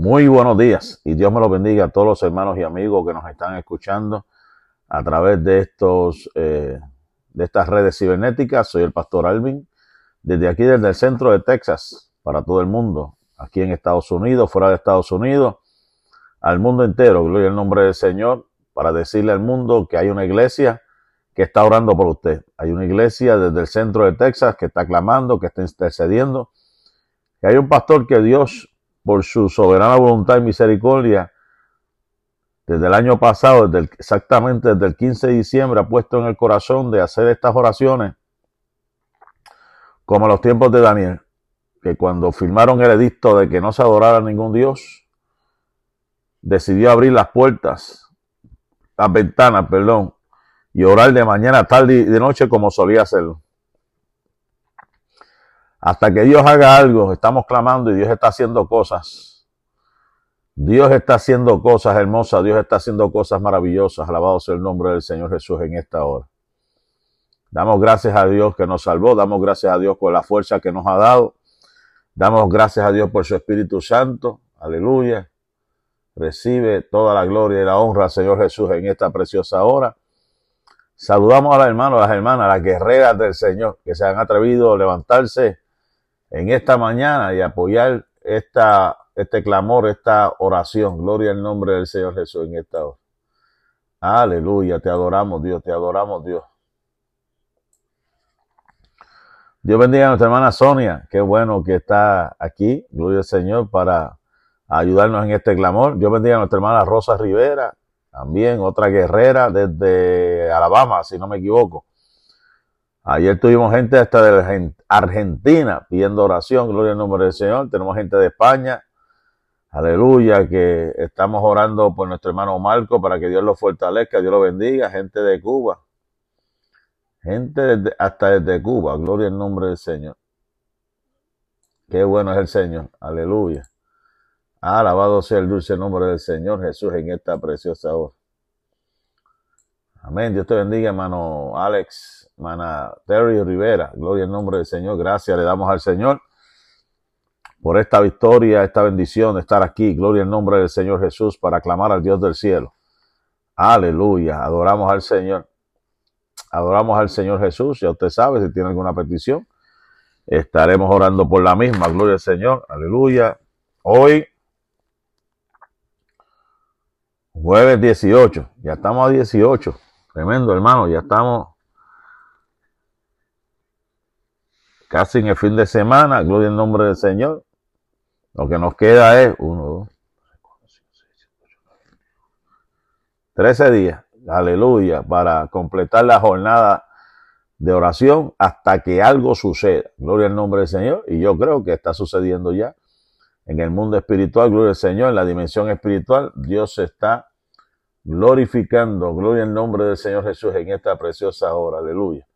Muy buenos días y Dios me lo bendiga a todos los hermanos y amigos que nos están escuchando a través de estos eh, de estas redes cibernéticas. Soy el pastor Alvin desde aquí desde el centro de Texas para todo el mundo, aquí en Estados Unidos, fuera de Estados Unidos, al mundo entero. Gloria al nombre del Señor para decirle al mundo que hay una iglesia que está orando por usted. Hay una iglesia desde el centro de Texas que está clamando, que está intercediendo. Que hay un pastor que Dios por su soberana voluntad y misericordia, desde el año pasado, exactamente desde el 15 de diciembre, ha puesto en el corazón de hacer estas oraciones, como los tiempos de Daniel, que cuando firmaron el edicto de que no se adorara ningún Dios, decidió abrir las puertas, las ventanas, perdón, y orar de mañana, tarde y de noche como solía hacerlo. Hasta que Dios haga algo, estamos clamando y Dios está haciendo cosas. Dios está haciendo cosas hermosas, Dios está haciendo cosas maravillosas. Alabado sea el nombre del Señor Jesús en esta hora. Damos gracias a Dios que nos salvó, damos gracias a Dios por la fuerza que nos ha dado. Damos gracias a Dios por su Espíritu Santo. Aleluya. Recibe toda la gloria y la honra, Señor Jesús, en esta preciosa hora. Saludamos a los hermanos, a las hermanas, a las guerreras del Señor que se han atrevido a levantarse en esta mañana y apoyar esta, este clamor, esta oración. Gloria al nombre del Señor Jesús en esta hora. Aleluya, te adoramos Dios, te adoramos Dios. Dios bendiga a nuestra hermana Sonia, qué bueno que está aquí, gloria al Señor, para ayudarnos en este clamor. Dios bendiga a nuestra hermana Rosa Rivera, también otra guerrera desde Alabama, si no me equivoco. Ayer tuvimos gente hasta de Argentina pidiendo oración, gloria al nombre del Señor. Tenemos gente de España, aleluya, que estamos orando por nuestro hermano Marco para que Dios lo fortalezca, Dios lo bendiga. Gente de Cuba, gente hasta desde Cuba, gloria al nombre del Señor. Qué bueno es el Señor, aleluya. Alabado sea el dulce nombre del Señor Jesús en esta preciosa hora. Amén. Dios te bendiga, hermano Alex, hermana Terry Rivera. Gloria al nombre del Señor. Gracias le damos al Señor por esta victoria, esta bendición de estar aquí. Gloria al nombre del Señor Jesús para clamar al Dios del cielo. Aleluya. Adoramos al Señor. Adoramos al Señor Jesús. Ya usted sabe, si tiene alguna petición, estaremos orando por la misma. Gloria al Señor. Aleluya. Hoy jueves 18. Ya estamos a 18. Tremendo, hermano. Ya estamos casi en el fin de semana. Gloria al nombre del Señor. Lo que nos queda es uno, dos, 13 días. Aleluya. Para completar la jornada de oración hasta que algo suceda. Gloria al nombre del Señor. Y yo creo que está sucediendo ya en el mundo espiritual. Gloria al Señor. En la dimensión espiritual, Dios está glorificando, gloria al nombre del Señor Jesús en esta preciosa hora, aleluya.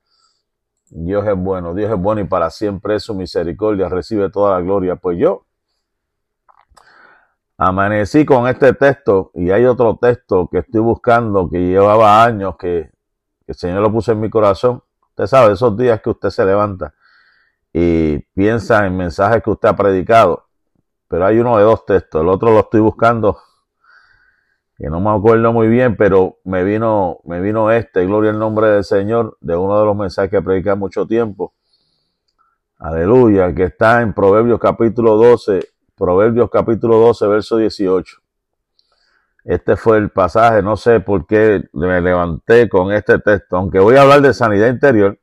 Dios es bueno, Dios es bueno y para siempre es su misericordia, recibe toda la gloria. Pues yo amanecí con este texto y hay otro texto que estoy buscando que llevaba años que, el Señor lo puso en mi corazón. Usted sabe, esos días que usted se levanta y piensa en mensajes que usted ha predicado, pero hay uno de dos textos, el otro lo estoy buscando que no me acuerdo muy bien, pero me vino, me vino este, gloria al nombre del Señor, de uno de los mensajes que prediqué mucho tiempo. Aleluya, que está en Proverbios capítulo 12, Proverbios capítulo 12, verso 18. Este fue el pasaje, no sé por qué me levanté con este texto, aunque voy a hablar de sanidad interior.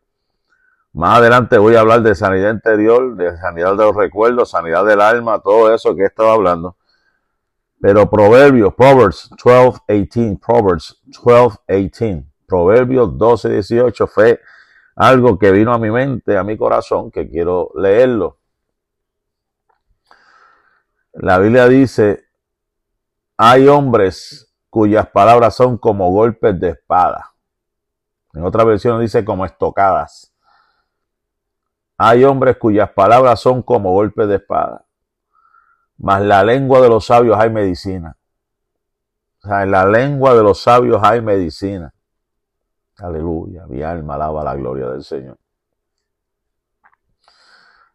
Más adelante voy a hablar de sanidad interior, de sanidad de los recuerdos, sanidad del alma, todo eso que he estado hablando. Pero Proverbios, Proverbs 12, 18, Proverbs 12, 18, Proverbios 12, 18 fue algo que vino a mi mente, a mi corazón, que quiero leerlo. La Biblia dice, hay hombres cuyas palabras son como golpes de espada. En otra versión dice como estocadas. Hay hombres cuyas palabras son como golpes de espada. Mas la lengua de los sabios hay medicina. O sea, en la lengua de los sabios hay medicina. Aleluya. Mi alma alaba la gloria del Señor.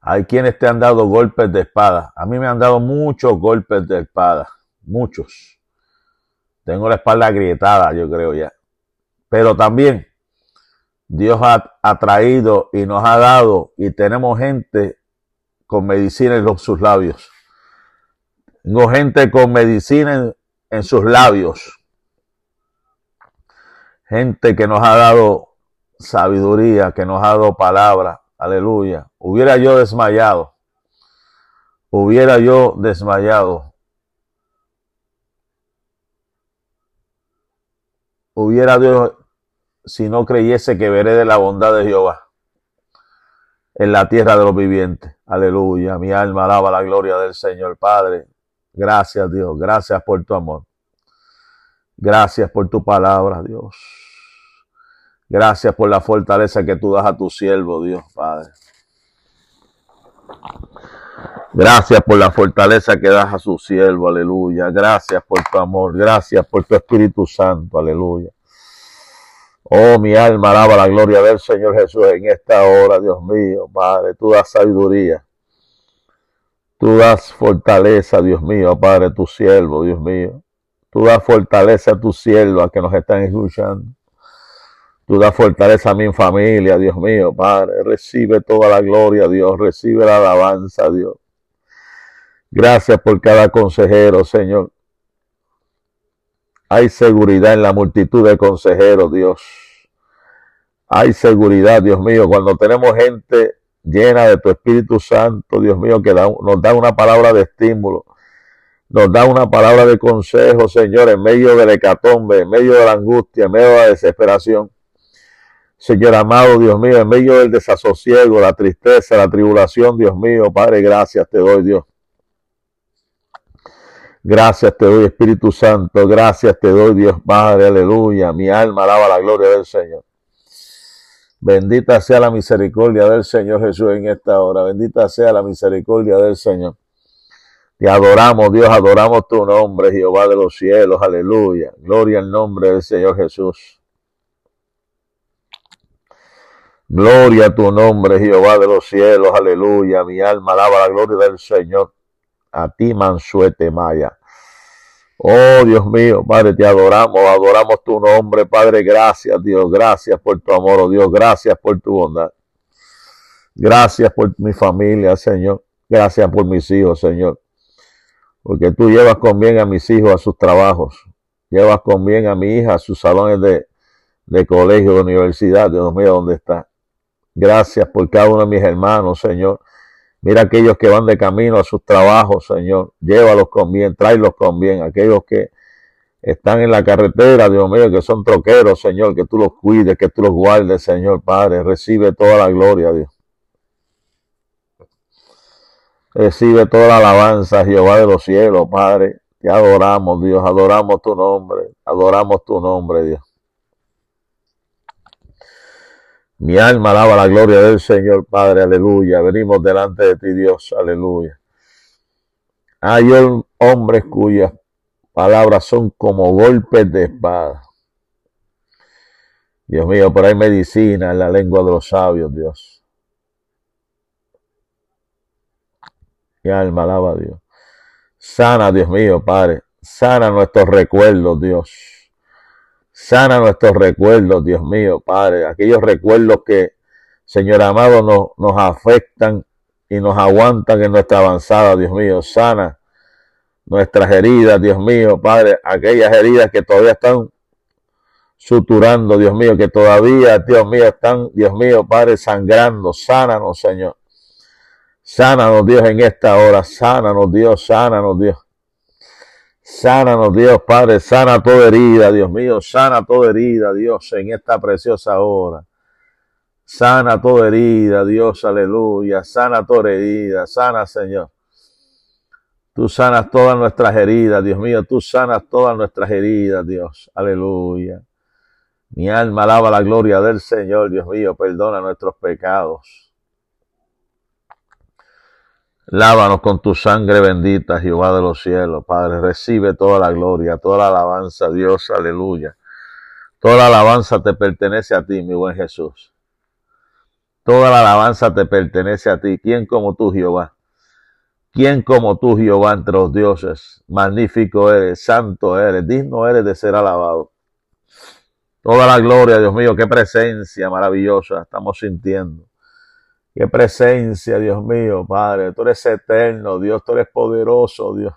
Hay quienes te han dado golpes de espada. A mí me han dado muchos golpes de espada. Muchos. Tengo la espalda agrietada, yo creo ya. Pero también Dios ha, traído y nos ha dado y tenemos gente con medicina en sus labios. Tengo gente con medicina en sus labios. Gente que nos ha dado sabiduría, que nos ha dado palabra. Aleluya. Hubiera yo desmayado. Hubiera yo desmayado. Hubiera Dios si no creyese que veré de la bondad de Jehová en la tierra de los vivientes. Aleluya. Mi alma alaba la gloria del Señor Padre. Gracias Dios. Gracias por tu amor. Gracias por tu palabra, Dios. Gracias por la fortaleza que tú das a tu siervo, Dios Padre. Gracias por la fortaleza que das a su siervo, aleluya. Gracias por tu amor, gracias por tu Espíritu Santo, aleluya. Oh, mi alma alaba la gloria del Señor Jesús en esta hora, Dios mío, Padre. Tú das sabiduría. Tú das fortaleza, Dios mío, Padre, tu siervo, Dios mío. Tú das fortaleza a tu siervo, a que nos están escuchando. Tú das fortaleza a mi familia, Dios mío, Padre. Recibe toda la gloria, Dios. Recibe la alabanza, Dios. Gracias por cada consejero, Señor. Hay seguridad en la multitud de consejeros, Dios. Hay seguridad, Dios mío, cuando tenemos gente llena de tu Espíritu Santo, Dios mío, que nos da una palabra de estímulo, nos da una palabra de consejo, Señor, en medio del hecatombe, en medio de la angustia, en medio de la desesperación. Señor amado, Dios mío, en medio del desasosiego, la tristeza, la tribulación, Dios mío, Padre, gracias te doy, Dios. Gracias te doy, Espíritu Santo. Gracias te doy, Dios Padre. Aleluya. Mi alma alaba la gloria del Señor. Bendita sea la misericordia del Señor Jesús en esta hora. Bendita sea la misericordia del Señor. Te adoramos, Dios, adoramos tu nombre, Jehová de los cielos. Aleluya. Gloria al nombre del Señor Jesús. Gloria a tu nombre, Jehová de los cielos. Aleluya. Mi alma alaba la gloria del Señor a ti, Mansuete Maya. Oh Dios mío, Padre, te adoramos, adoramos tu nombre, Padre. Gracias, Dios, gracias por tu amor, oh Dios, gracias por tu bondad. Gracias por mi familia, Señor. Gracias por mis hijos, Señor. Porque tú llevas con bien a mis hijos a sus trabajos. Llevas con bien a mi hija a sus salones de, de colegio, de universidad, Dios mío, ¿dónde está? Gracias por cada uno de mis hermanos, Señor Mira aquellos que van de camino a sus trabajos, Señor. Llévalos con bien, tráelos con bien. Aquellos que están en la carretera, Dios mío, que son troqueros, Señor, que tú los cuides, que tú los guardes, Señor Padre. Recibe toda la gloria, Dios. Recibe toda la alabanza, Jehová de los cielos, Padre. Te adoramos, Dios. Adoramos tu nombre. Adoramos tu nombre, Dios. Mi alma alaba la gloria del Señor Padre, aleluya. Venimos delante de ti, Dios, aleluya. Hay hombres cuyas palabras son como golpes de espada. Dios mío, por ahí medicina en la lengua de los sabios, Dios. Mi alma alaba a Dios. Sana, Dios mío, Padre. Sana nuestros recuerdos, Dios. Sana nuestros recuerdos, Dios mío, Padre, aquellos recuerdos que, Señor amado, nos, nos afectan y nos aguantan en nuestra avanzada, Dios mío. Sana nuestras heridas, Dios mío, Padre, aquellas heridas que todavía están suturando, Dios mío, que todavía, Dios mío, están, Dios mío, Padre, sangrando. Sánanos, Señor. Sánanos, Dios, en esta hora. Sánanos, Dios, sánanos, Dios. Sánanos, Dios Padre, sana toda herida, Dios mío, sana toda herida, Dios, en esta preciosa hora. Sana toda herida, Dios, aleluya. Sana toda herida, sana, Señor. Tú sanas todas nuestras heridas, Dios mío, tú sanas todas nuestras heridas, Dios, aleluya. Mi alma alaba la gloria del Señor, Dios mío, perdona nuestros pecados. Lávanos con tu sangre bendita, Jehová de los cielos. Padre, recibe toda la gloria, toda la alabanza, Dios, aleluya. Toda la alabanza te pertenece a ti, mi buen Jesús. Toda la alabanza te pertenece a ti. ¿Quién como tú, Jehová? ¿Quién como tú, Jehová, entre los dioses? Magnífico eres, santo eres, digno eres de ser alabado. Toda la gloria, Dios mío, qué presencia maravillosa estamos sintiendo. Qué presencia, Dios mío, Padre. Tú eres eterno, Dios, tú eres poderoso, Dios.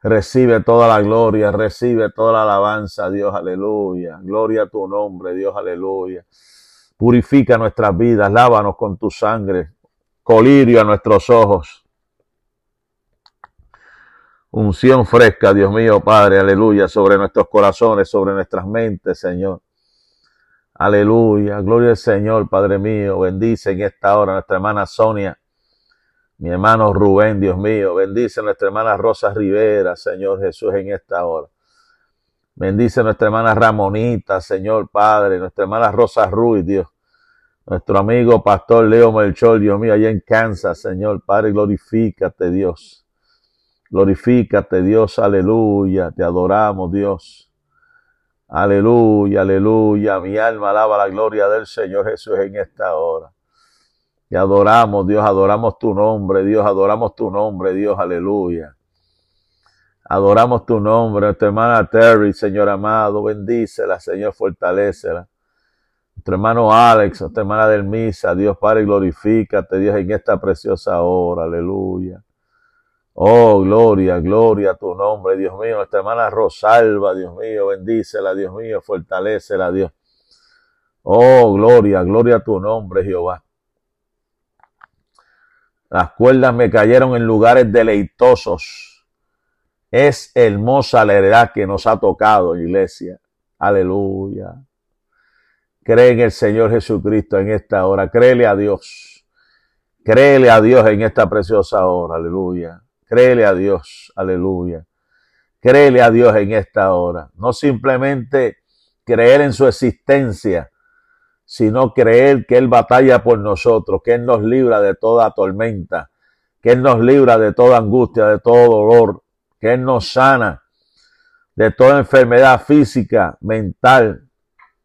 Recibe toda la gloria, recibe toda la alabanza, Dios, aleluya. Gloria a tu nombre, Dios, aleluya. Purifica nuestras vidas, lávanos con tu sangre, colirio a nuestros ojos. Unción fresca, Dios mío, Padre, aleluya, sobre nuestros corazones, sobre nuestras mentes, Señor. Aleluya, gloria al Señor, Padre mío. Bendice en esta hora nuestra hermana Sonia mi hermano Rubén, Dios mío, bendice nuestra hermana Rosa Rivera, Señor Jesús, en esta hora. Bendice nuestra hermana Ramonita, Señor Padre, nuestra hermana Rosa Ruiz, Dios. Nuestro amigo Pastor Leo Melchor, Dios mío, allá en Kansas, Señor Padre, glorifícate, Dios. Glorifícate, Dios, aleluya. Te adoramos, Dios. Aleluya, aleluya. Mi alma alaba la gloria del Señor Jesús en esta hora. Te adoramos, Dios, adoramos tu nombre, Dios, adoramos tu nombre, Dios, aleluya. Adoramos tu nombre, nuestra hermana Terry, Señor amado, bendícela, Señor, fortalecela. Nuestro hermano Alex, nuestra hermana del Misa, Dios Padre, glorifícate, Dios, en esta preciosa hora, aleluya. Oh, gloria, gloria a tu nombre, Dios mío. Nuestra hermana Rosalba, Dios mío, bendícela, Dios mío, fortalecela, Dios. Oh, gloria, gloria a tu nombre, Jehová. Las cuerdas me cayeron en lugares deleitosos. Es hermosa la heredad que nos ha tocado, iglesia. Aleluya. Cree en el Señor Jesucristo en esta hora. Créele a Dios. Créele a Dios en esta preciosa hora. Aleluya. Créele a Dios. Aleluya. Créele a Dios en esta hora. No simplemente creer en su existencia, sino creer que Él batalla por nosotros, que Él nos libra de toda tormenta, que Él nos libra de toda angustia, de todo dolor, que Él nos sana de toda enfermedad física, mental,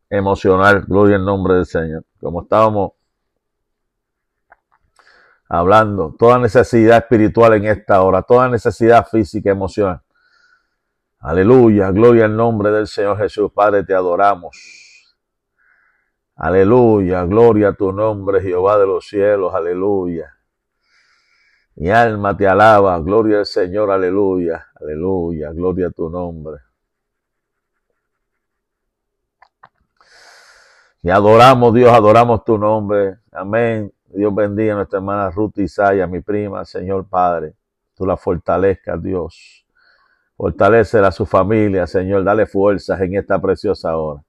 emocional. Gloria en nombre del Señor. Como estábamos hablando, toda necesidad espiritual en esta hora, toda necesidad física, emocional. Aleluya, gloria en nombre del Señor Jesús. Padre, te adoramos. Aleluya, gloria a tu nombre, Jehová de los cielos, aleluya. Mi alma te alaba, gloria al Señor, aleluya, aleluya, gloria a tu nombre. Y adoramos, Dios, adoramos tu nombre. Amén. Dios bendiga a nuestra hermana Ruth Isaya, mi prima, Señor Padre. Tú la fortalezcas, Dios. Fortalece a su familia, Señor. Dale fuerzas en esta preciosa hora.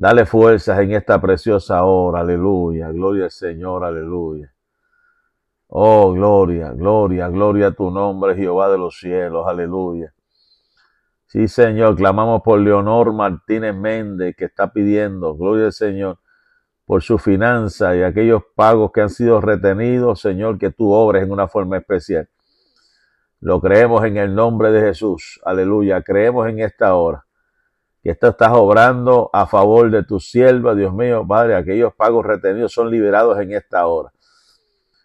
Dale fuerzas en esta preciosa hora, aleluya, gloria al Señor, aleluya. Oh, gloria, gloria, gloria a tu nombre, Jehová de los cielos, aleluya. Sí, Señor, clamamos por Leonor Martínez Méndez, que está pidiendo, gloria al Señor, por su finanza y aquellos pagos que han sido retenidos, Señor, que tú obres en una forma especial. Lo creemos en el nombre de Jesús, aleluya, creemos en esta hora que esto estás obrando a favor de tu sierva, Dios mío, Padre, aquellos pagos retenidos son liberados en esta hora.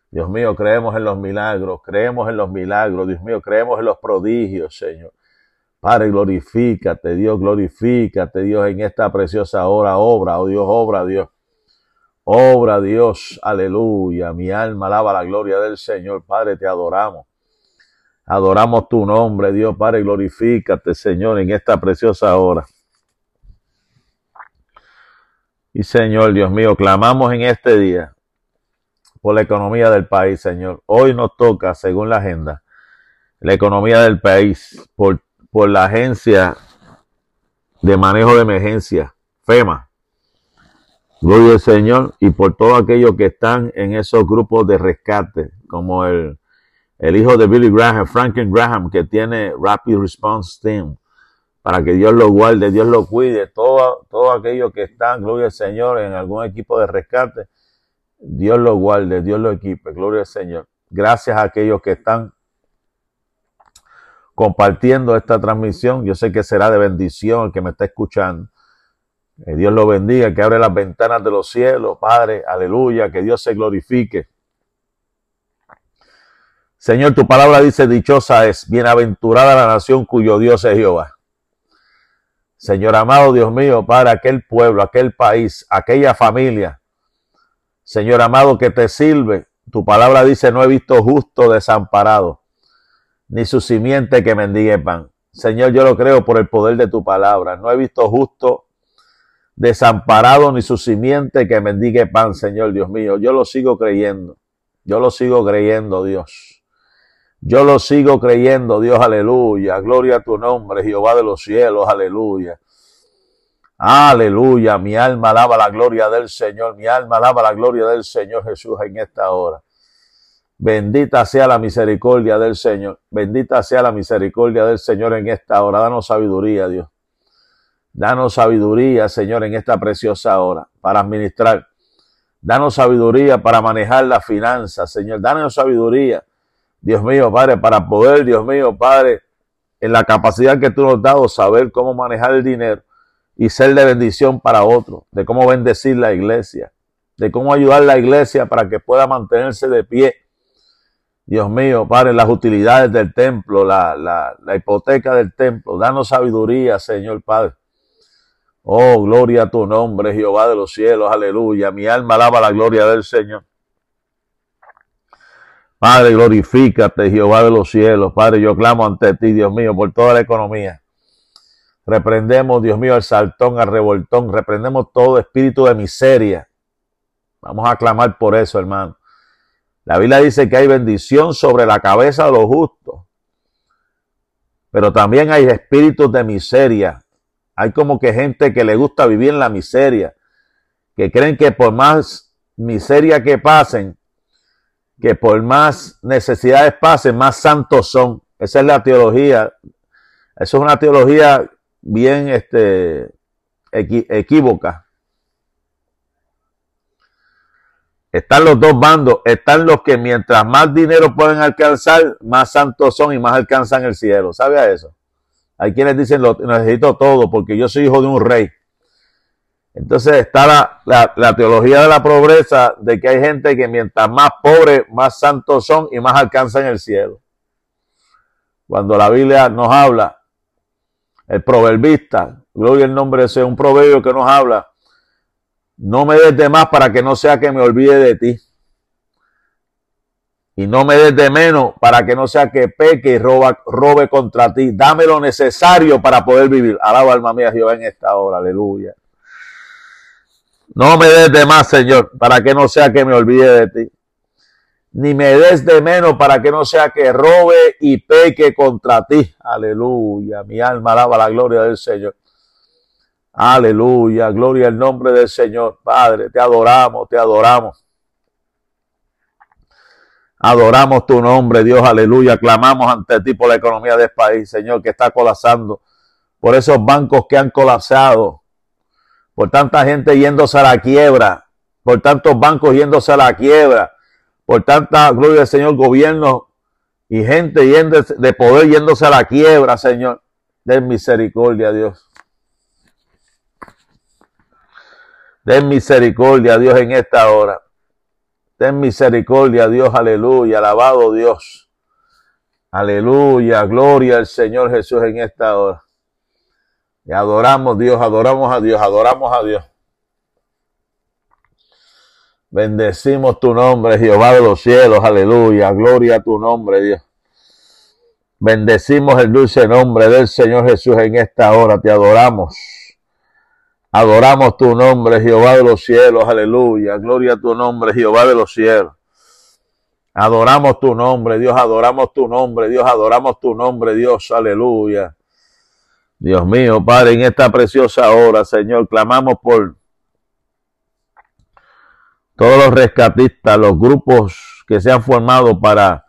Dios mío, creemos en los milagros, creemos en los milagros, Dios mío, creemos en los prodigios, Señor. Padre, glorifícate, Dios, glorifícate, Dios, en esta preciosa hora, obra, oh Dios, obra, Dios. Obra, Dios, aleluya. Mi alma alaba la gloria del Señor, Padre, te adoramos. Adoramos tu nombre, Dios, Padre, glorifícate, Señor, en esta preciosa hora. Y Señor, Dios mío, clamamos en este día por la economía del país, Señor. Hoy nos toca, según la agenda, la economía del país, por, por la agencia de manejo de emergencia, FEMA. Gloria al Señor y por todos aquellos que están en esos grupos de rescate, como el, el hijo de Billy Graham, Franklin Graham, que tiene Rapid Response Team para que Dios lo guarde, Dios lo cuide, todo, todo aquello que están, gloria al Señor, en algún equipo de rescate, Dios lo guarde, Dios lo equipe, gloria al Señor. Gracias a aquellos que están compartiendo esta transmisión, yo sé que será de bendición el que me está escuchando. Que Dios lo bendiga, que abre las ventanas de los cielos, Padre, aleluya, que Dios se glorifique. Señor, tu palabra dice, dichosa es, bienaventurada la nación cuyo Dios es Jehová. Señor amado, Dios mío, para aquel pueblo, aquel país, aquella familia, Señor amado, que te sirve. Tu palabra dice, no he visto justo desamparado, ni su simiente que mendigue pan. Señor, yo lo creo por el poder de tu palabra. No he visto justo desamparado ni su simiente que mendigue pan, Señor Dios mío. Yo lo sigo creyendo. Yo lo sigo creyendo, Dios. Yo lo sigo creyendo, Dios, aleluya. Gloria a tu nombre, Jehová de los cielos, aleluya. Aleluya, mi alma alaba la gloria del Señor, mi alma alaba la gloria del Señor Jesús en esta hora. Bendita sea la misericordia del Señor, bendita sea la misericordia del Señor en esta hora. Danos sabiduría, Dios. Danos sabiduría, Señor, en esta preciosa hora para administrar. Danos sabiduría para manejar las finanzas, Señor. Danos sabiduría, Dios mío, Padre, para poder, Dios mío, Padre, en la capacidad que tú nos has dado, saber cómo manejar el dinero y ser de bendición para otros, de cómo bendecir la iglesia, de cómo ayudar la iglesia para que pueda mantenerse de pie. Dios mío, Padre, las utilidades del templo, la, la, la hipoteca del templo, danos sabiduría, Señor Padre. Oh, gloria a tu nombre, Jehová de los cielos, aleluya. Mi alma alaba la gloria del Señor. Padre, glorifícate, Jehová de los cielos. Padre, yo clamo ante ti, Dios mío, por toda la economía. Reprendemos, Dios mío, al saltón, al revoltón. Reprendemos todo espíritu de miseria. Vamos a clamar por eso, hermano. La Biblia dice que hay bendición sobre la cabeza de los justos. Pero también hay espíritus de miseria. Hay como que gente que le gusta vivir en la miseria. Que creen que por más miseria que pasen, que por más necesidades pasen, más santos son. Esa es la teología. Eso es una teología bien este, equívoca. Están los dos bandos, están los que mientras más dinero pueden alcanzar, más santos son y más alcanzan el cielo. ¿Sabe a eso? Hay quienes dicen, lo necesito todo porque yo soy hijo de un rey. Entonces está la, la, teología de la pobreza, de que hay gente que mientras más pobre, más santos son y más alcanzan el cielo. Cuando la Biblia nos habla el proverbista, gloria al nombre de ese, un proverbio que nos habla, no me des de más para que no sea que me olvide de ti. Y no me des de menos para que no sea que peque y robe contra ti. Dame lo necesario para poder vivir. Alaba alma mía Jehová en esta hora. Aleluya. No me des de más, Señor, para que no sea que me olvide de ti ni me des de menos para que no sea que robe y peque contra ti. Aleluya. Mi alma alaba la gloria del Señor. Aleluya. Gloria al nombre del Señor. Padre, te adoramos, te adoramos. Adoramos tu nombre, Dios, aleluya. Clamamos ante ti por la economía del país, Señor, que está colapsando. Por esos bancos que han colapsado. Por tanta gente yéndose a la quiebra. Por tantos bancos yéndose a la quiebra por tanta gloria del Señor, gobierno y gente yendo de poder yéndose a la quiebra, Señor. Den misericordia, Dios. Den misericordia, Dios, en esta hora. Ten misericordia, Dios, aleluya. Alabado Dios. Aleluya, gloria al Señor Jesús en esta hora. Y adoramos Dios, adoramos a Dios, adoramos a Dios. Bendecimos tu nombre, Jehová de los cielos, aleluya, gloria a tu nombre, Dios. Bendecimos el dulce nombre del Señor Jesús en esta hora, te adoramos. Adoramos tu nombre, Jehová de los cielos, aleluya, gloria a tu nombre, Jehová de los cielos. Adoramos tu nombre, Dios, adoramos tu nombre, Dios, adoramos tu nombre, Dios, aleluya. Dios mío, Padre, en esta preciosa hora, Señor, clamamos por todos los rescatistas, los grupos que se han formado para,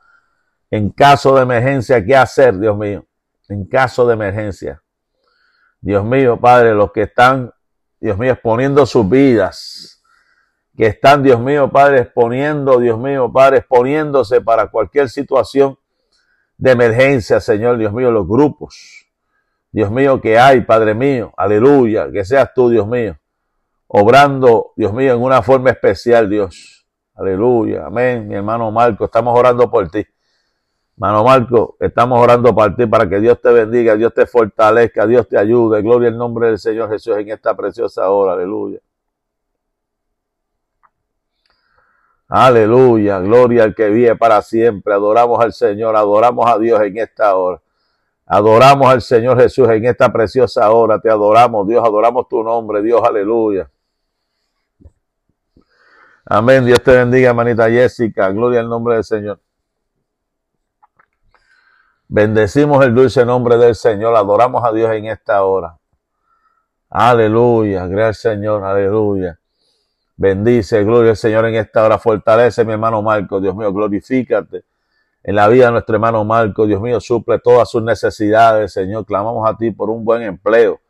en caso de emergencia, ¿qué hacer, Dios mío? En caso de emergencia. Dios mío, Padre, los que están, Dios mío, exponiendo sus vidas, que están, Dios mío, Padre, exponiendo, Dios mío, Padre, exponiéndose para cualquier situación de emergencia, Señor, Dios mío, los grupos, Dios mío, que hay, Padre mío, aleluya, que seas tú, Dios mío obrando, Dios mío, en una forma especial, Dios. Aleluya, amén. Mi hermano Marco, estamos orando por ti. Hermano Marco, estamos orando por ti para que Dios te bendiga, Dios te fortalezca, Dios te ayude. Gloria al nombre del Señor Jesús en esta preciosa hora. Aleluya. Aleluya, gloria al que vive para siempre. Adoramos al Señor, adoramos a Dios en esta hora. Adoramos al Señor Jesús en esta preciosa hora. Te adoramos, Dios, adoramos tu nombre, Dios, aleluya. Amén. Dios te bendiga, hermanita Jessica. Gloria al nombre del Señor. Bendecimos el dulce nombre del Señor. Adoramos a Dios en esta hora. Aleluya. Gracias, Señor. Aleluya. Bendice, gloria al Señor en esta hora. Fortalece mi hermano Marco. Dios mío, glorifícate en la vida de nuestro hermano Marco. Dios mío, suple todas sus necesidades. Señor, clamamos a ti por un buen empleo.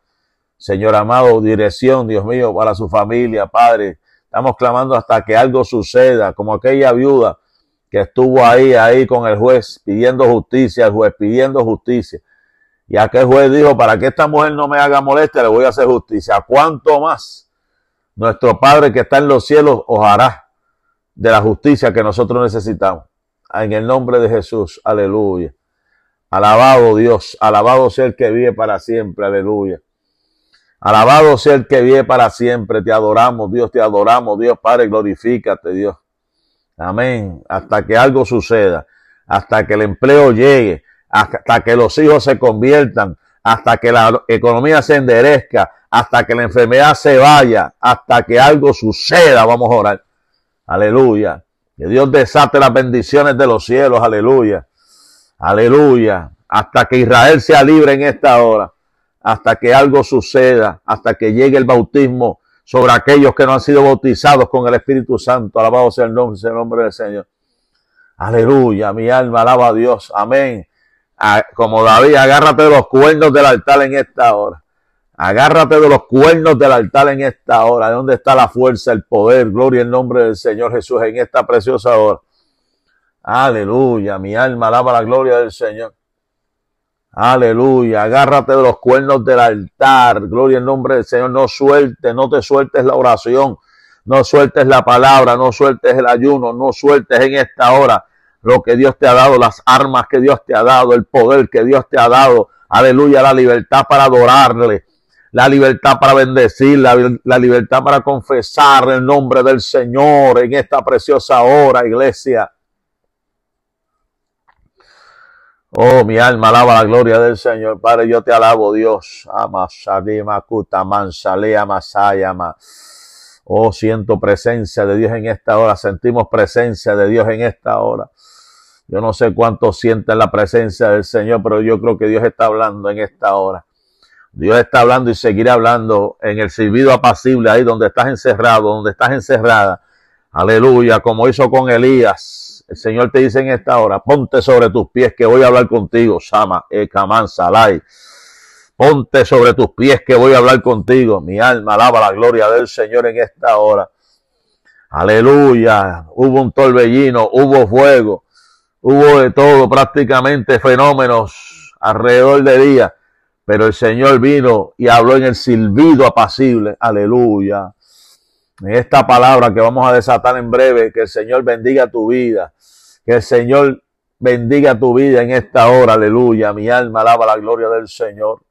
Señor amado, dirección, Dios mío, para su familia, Padre. Estamos clamando hasta que algo suceda, como aquella viuda que estuvo ahí, ahí con el juez pidiendo justicia, el juez pidiendo justicia. Y aquel juez dijo, para que esta mujer no me haga molestia, le voy a hacer justicia. ¿Cuánto más? Nuestro Padre que está en los cielos os hará de la justicia que nosotros necesitamos. En el nombre de Jesús, aleluya. Alabado Dios, alabado sea el que vive para siempre, aleluya. Alabado sea el que vive para siempre. Te adoramos, Dios, te adoramos, Dios Padre, glorifícate, Dios. Amén. Hasta que algo suceda, hasta que el empleo llegue, hasta que los hijos se conviertan, hasta que la economía se enderezca, hasta que la enfermedad se vaya, hasta que algo suceda. Vamos a orar. Aleluya. Que Dios desate las bendiciones de los cielos. Aleluya. Aleluya. Hasta que Israel sea libre en esta hora hasta que algo suceda, hasta que llegue el bautismo sobre aquellos que no han sido bautizados con el Espíritu Santo. Alabado sea el nombre, el nombre del Señor. Aleluya, mi alma alaba a Dios. Amén. Como David, agárrate de los cuernos del altar en esta hora. Agárrate de los cuernos del altar en esta hora. ¿De dónde está la fuerza, el poder? Gloria en nombre del Señor Jesús en esta preciosa hora. Aleluya, mi alma alaba la gloria del Señor. Aleluya. Agárrate de los cuernos del altar. Gloria en nombre del Señor. No sueltes, no te sueltes la oración. No sueltes la palabra, no sueltes el ayuno, no sueltes en esta hora lo que Dios te ha dado, las armas que Dios te ha dado, el poder que Dios te ha dado. Aleluya, la libertad para adorarle, la libertad para bendecir, la, la libertad para confesar el nombre del Señor en esta preciosa hora, iglesia. Oh, mi alma alaba la gloria del Señor. Padre, yo te alabo, Dios. Oh, siento presencia de Dios en esta hora. Sentimos presencia de Dios en esta hora. Yo no sé cuánto sienten la presencia del Señor, pero yo creo que Dios está hablando en esta hora. Dios está hablando y seguirá hablando en el silbido apacible, ahí donde estás encerrado, donde estás encerrada. Aleluya, como hizo con Elías el Señor te dice en esta hora, ponte sobre tus pies que voy a hablar contigo, Sama, Ekaman, Salai. Ponte sobre tus pies que voy a hablar contigo. Mi alma alaba la gloria del Señor en esta hora. Aleluya. Hubo un torbellino, hubo fuego, hubo de todo, prácticamente fenómenos alrededor de día. Pero el Señor vino y habló en el silbido apacible. Aleluya. En esta palabra que vamos a desatar en breve, que el Señor bendiga tu vida que el Señor bendiga tu vida en esta hora, aleluya. Mi alma alaba la gloria del Señor.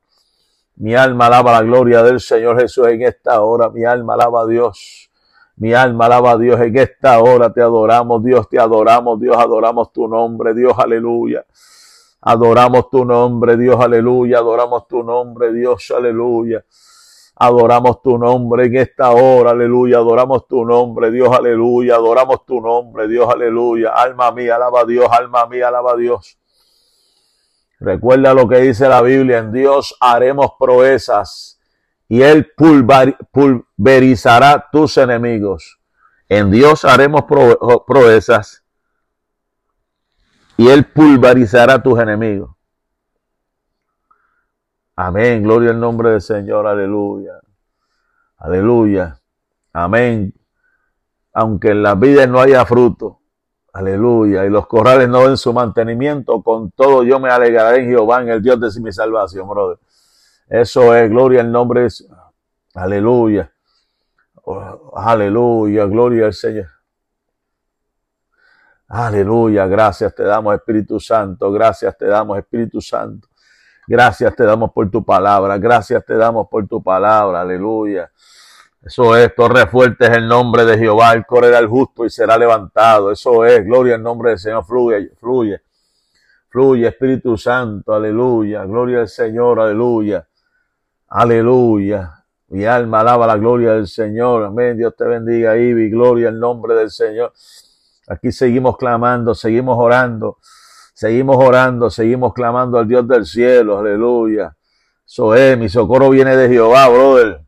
Mi alma alaba la gloria del Señor Jesús en esta hora. Mi alma alaba a Dios. Mi alma alaba a Dios en esta hora. Te adoramos, Dios, te adoramos, Dios, adoramos tu nombre, Dios, aleluya. Adoramos tu nombre, Dios, aleluya. Adoramos tu nombre, Dios, aleluya. Adoramos tu nombre en esta hora, aleluya. Adoramos tu nombre, Dios, aleluya. Adoramos tu nombre, Dios, aleluya. Alma mía, alaba a Dios, alma mía, alaba a Dios. Recuerda lo que dice la Biblia, en Dios haremos proezas y Él pulverizará tus enemigos. En Dios haremos proezas y Él pulverizará tus enemigos. Amén. Gloria al nombre del Señor. Aleluya. Aleluya. Amén. Aunque en las vidas no haya fruto. Aleluya. Y los corrales no den su mantenimiento. Con todo yo me alegraré en Jehová, en el Dios de mi salvación, brother. Eso es. Gloria al nombre de Aleluya. Oh, aleluya, gloria al Señor. Aleluya, gracias te damos Espíritu Santo, gracias te damos Espíritu Santo. Gracias te damos por tu palabra, gracias te damos por tu palabra, aleluya. Eso es, torre fuerte es el nombre de Jehová, el correrá al justo y será levantado. Eso es, gloria al nombre del Señor, fluye, fluye, fluye, Espíritu Santo, aleluya, gloria al Señor, aleluya, aleluya. Mi alma alaba la gloria del Señor, amén, Dios te bendiga, Ibi, gloria al nombre del Señor. Aquí seguimos clamando, seguimos orando, seguimos orando, seguimos clamando al Dios del cielo, aleluya. Eso es, mi socorro viene de Jehová, brother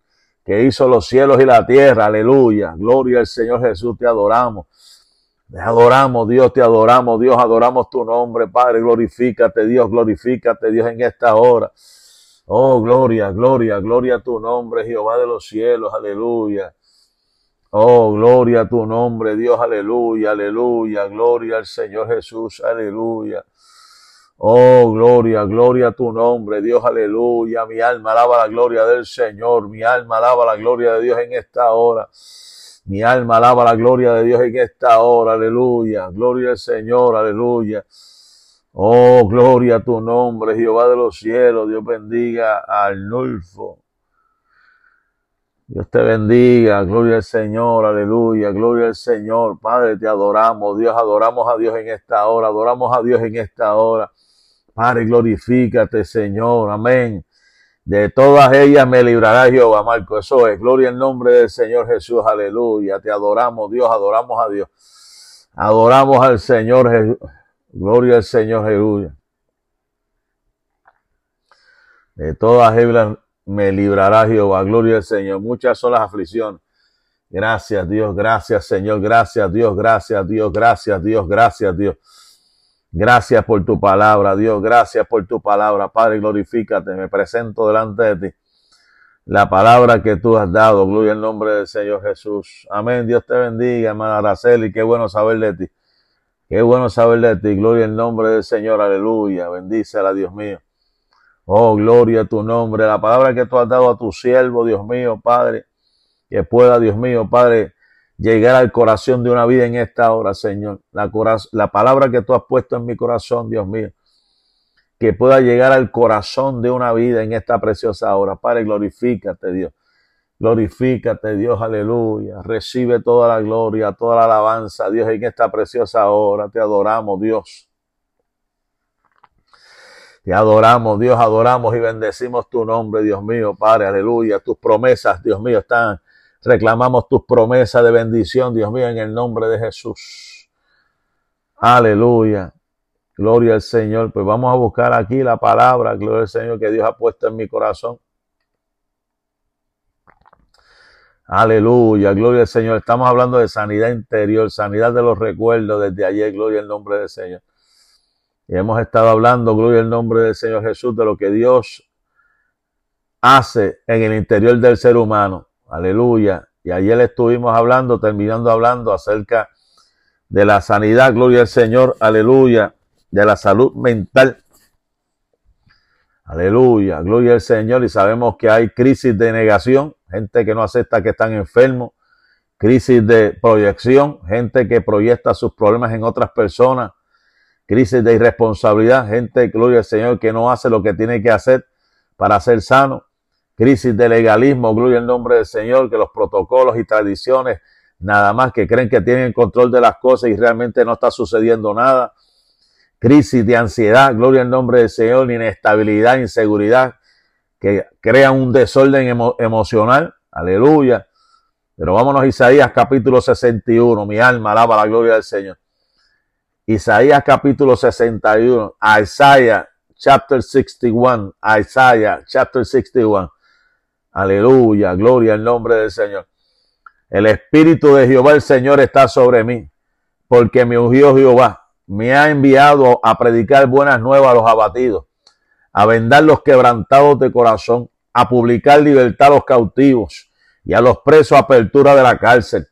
que hizo los cielos y la tierra. Aleluya. Gloria al Señor Jesús. Te adoramos. Te adoramos, Dios, te adoramos, Dios, adoramos tu nombre, Padre. Glorifícate, Dios, glorifícate, Dios, en esta hora. Oh, gloria, gloria, gloria a tu nombre, Jehová de los cielos. Aleluya. Oh, gloria a tu nombre, Dios, aleluya, aleluya, gloria al Señor Jesús, aleluya. Oh, gloria, gloria a tu nombre, Dios, aleluya. Mi alma alaba la gloria del Señor. Mi alma alaba la gloria de Dios en esta hora. Mi alma alaba la gloria de Dios en esta hora, aleluya. Gloria al Señor, aleluya. Oh, gloria a tu nombre, Jehová de los cielos. Dios bendiga al Nulfo. Dios te bendiga, gloria al Señor, aleluya, gloria al Señor. Padre, te adoramos, Dios, adoramos a Dios en esta hora, adoramos a Dios en esta hora. Padre, glorifícate, Señor. Amén. De todas ellas me librará Jehová, Marco. Eso es. Gloria en nombre del Señor Jesús. Aleluya. Te adoramos, Dios. Adoramos a Dios. Adoramos al Señor Jesús. Gloria al Señor Jesús. De todas ellas me librará Jehová. Gloria al Señor. Muchas son las aflicciones. Gracias, Dios. Gracias, Señor. Gracias, Dios. Gracias, Dios. Gracias, Dios. Gracias, Dios. Gracias por tu palabra, Dios. Gracias por tu palabra. Padre, glorifícate. Me presento delante de ti. La palabra que tú has dado. Gloria al nombre del Señor Jesús. Amén. Dios te bendiga, hermana Araceli. Qué bueno saber de ti. Qué bueno saber de ti. Gloria al nombre del Señor. Aleluya. Bendícela, Dios mío. Oh, gloria a tu nombre. La palabra que tú has dado a tu siervo, Dios mío, Padre. Que pueda, Dios mío, Padre llegar al corazón de una vida en esta hora, Señor. La, la palabra que tú has puesto en mi corazón, Dios mío, que pueda llegar al corazón de una vida en esta preciosa hora. Padre, glorifícate, Dios. Glorifícate, Dios, aleluya. Recibe toda la gloria, toda la alabanza, Dios, en esta preciosa hora. Te adoramos, Dios. Te adoramos, Dios, adoramos y bendecimos tu nombre, Dios mío, Padre, aleluya. Tus promesas, Dios mío, están Reclamamos tus promesas de bendición, Dios mío, en el nombre de Jesús. Aleluya. Gloria al Señor. Pues vamos a buscar aquí la palabra, gloria al Señor, que Dios ha puesto en mi corazón. Aleluya, gloria al Señor. Estamos hablando de sanidad interior, sanidad de los recuerdos desde ayer, gloria al nombre del Señor. Y hemos estado hablando, gloria al nombre del Señor Jesús, de lo que Dios hace en el interior del ser humano. Aleluya. Y ayer estuvimos hablando, terminando hablando acerca de la sanidad, gloria al Señor, aleluya, de la salud mental. Aleluya, gloria al Señor. Y sabemos que hay crisis de negación, gente que no acepta que están enfermos, crisis de proyección, gente que proyecta sus problemas en otras personas, crisis de irresponsabilidad, gente, gloria al Señor, que no hace lo que tiene que hacer para ser sano crisis de legalismo, gloria el nombre del Señor, que los protocolos y tradiciones nada más que creen que tienen control de las cosas y realmente no está sucediendo nada. Crisis de ansiedad, gloria al nombre del Señor, inestabilidad, inseguridad, que crean un desorden emocional. Aleluya. Pero vámonos a Isaías capítulo 61. Mi alma alaba la gloria del Señor. Isaías capítulo 61. Isaiah chapter 61. Isaiah chapter 61. Aleluya, gloria al nombre del Señor. El Espíritu de Jehová el Señor está sobre mí, porque me ungió Jehová. Me ha enviado a predicar buenas nuevas a los abatidos, a vendar los quebrantados de corazón, a publicar libertad a los cautivos y a los presos apertura de la cárcel,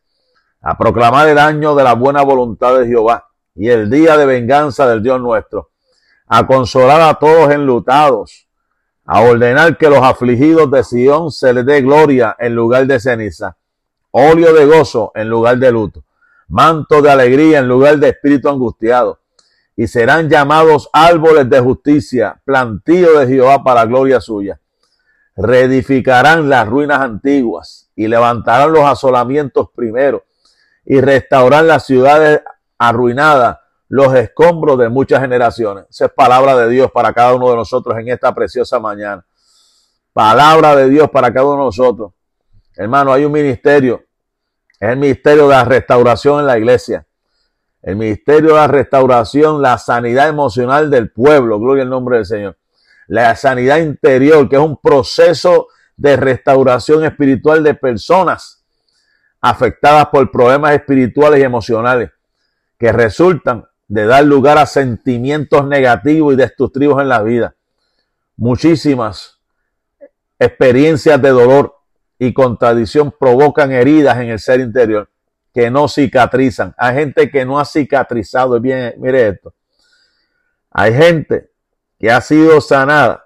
a proclamar el año de la buena voluntad de Jehová y el día de venganza del Dios nuestro, a consolar a todos enlutados a ordenar que los afligidos de Sión se les dé gloria en lugar de ceniza, óleo de gozo en lugar de luto, manto de alegría en lugar de espíritu angustiado, y serán llamados árboles de justicia, plantío de Jehová para gloria suya. Reedificarán las ruinas antiguas y levantarán los asolamientos primero y restaurarán las ciudades arruinadas, los escombros de muchas generaciones. Esa es palabra de Dios para cada uno de nosotros en esta preciosa mañana. Palabra de Dios para cada uno de nosotros. Hermano, hay un ministerio. Es el ministerio de la restauración en la iglesia. El ministerio de la restauración, la sanidad emocional del pueblo. Gloria al nombre del Señor. La sanidad interior, que es un proceso de restauración espiritual de personas afectadas por problemas espirituales y emocionales que resultan de dar lugar a sentimientos negativos y destructivos en la vida. Muchísimas experiencias de dolor y contradicción provocan heridas en el ser interior que no cicatrizan. Hay gente que no ha cicatrizado. Bien, mire esto. Hay gente que ha sido sanada.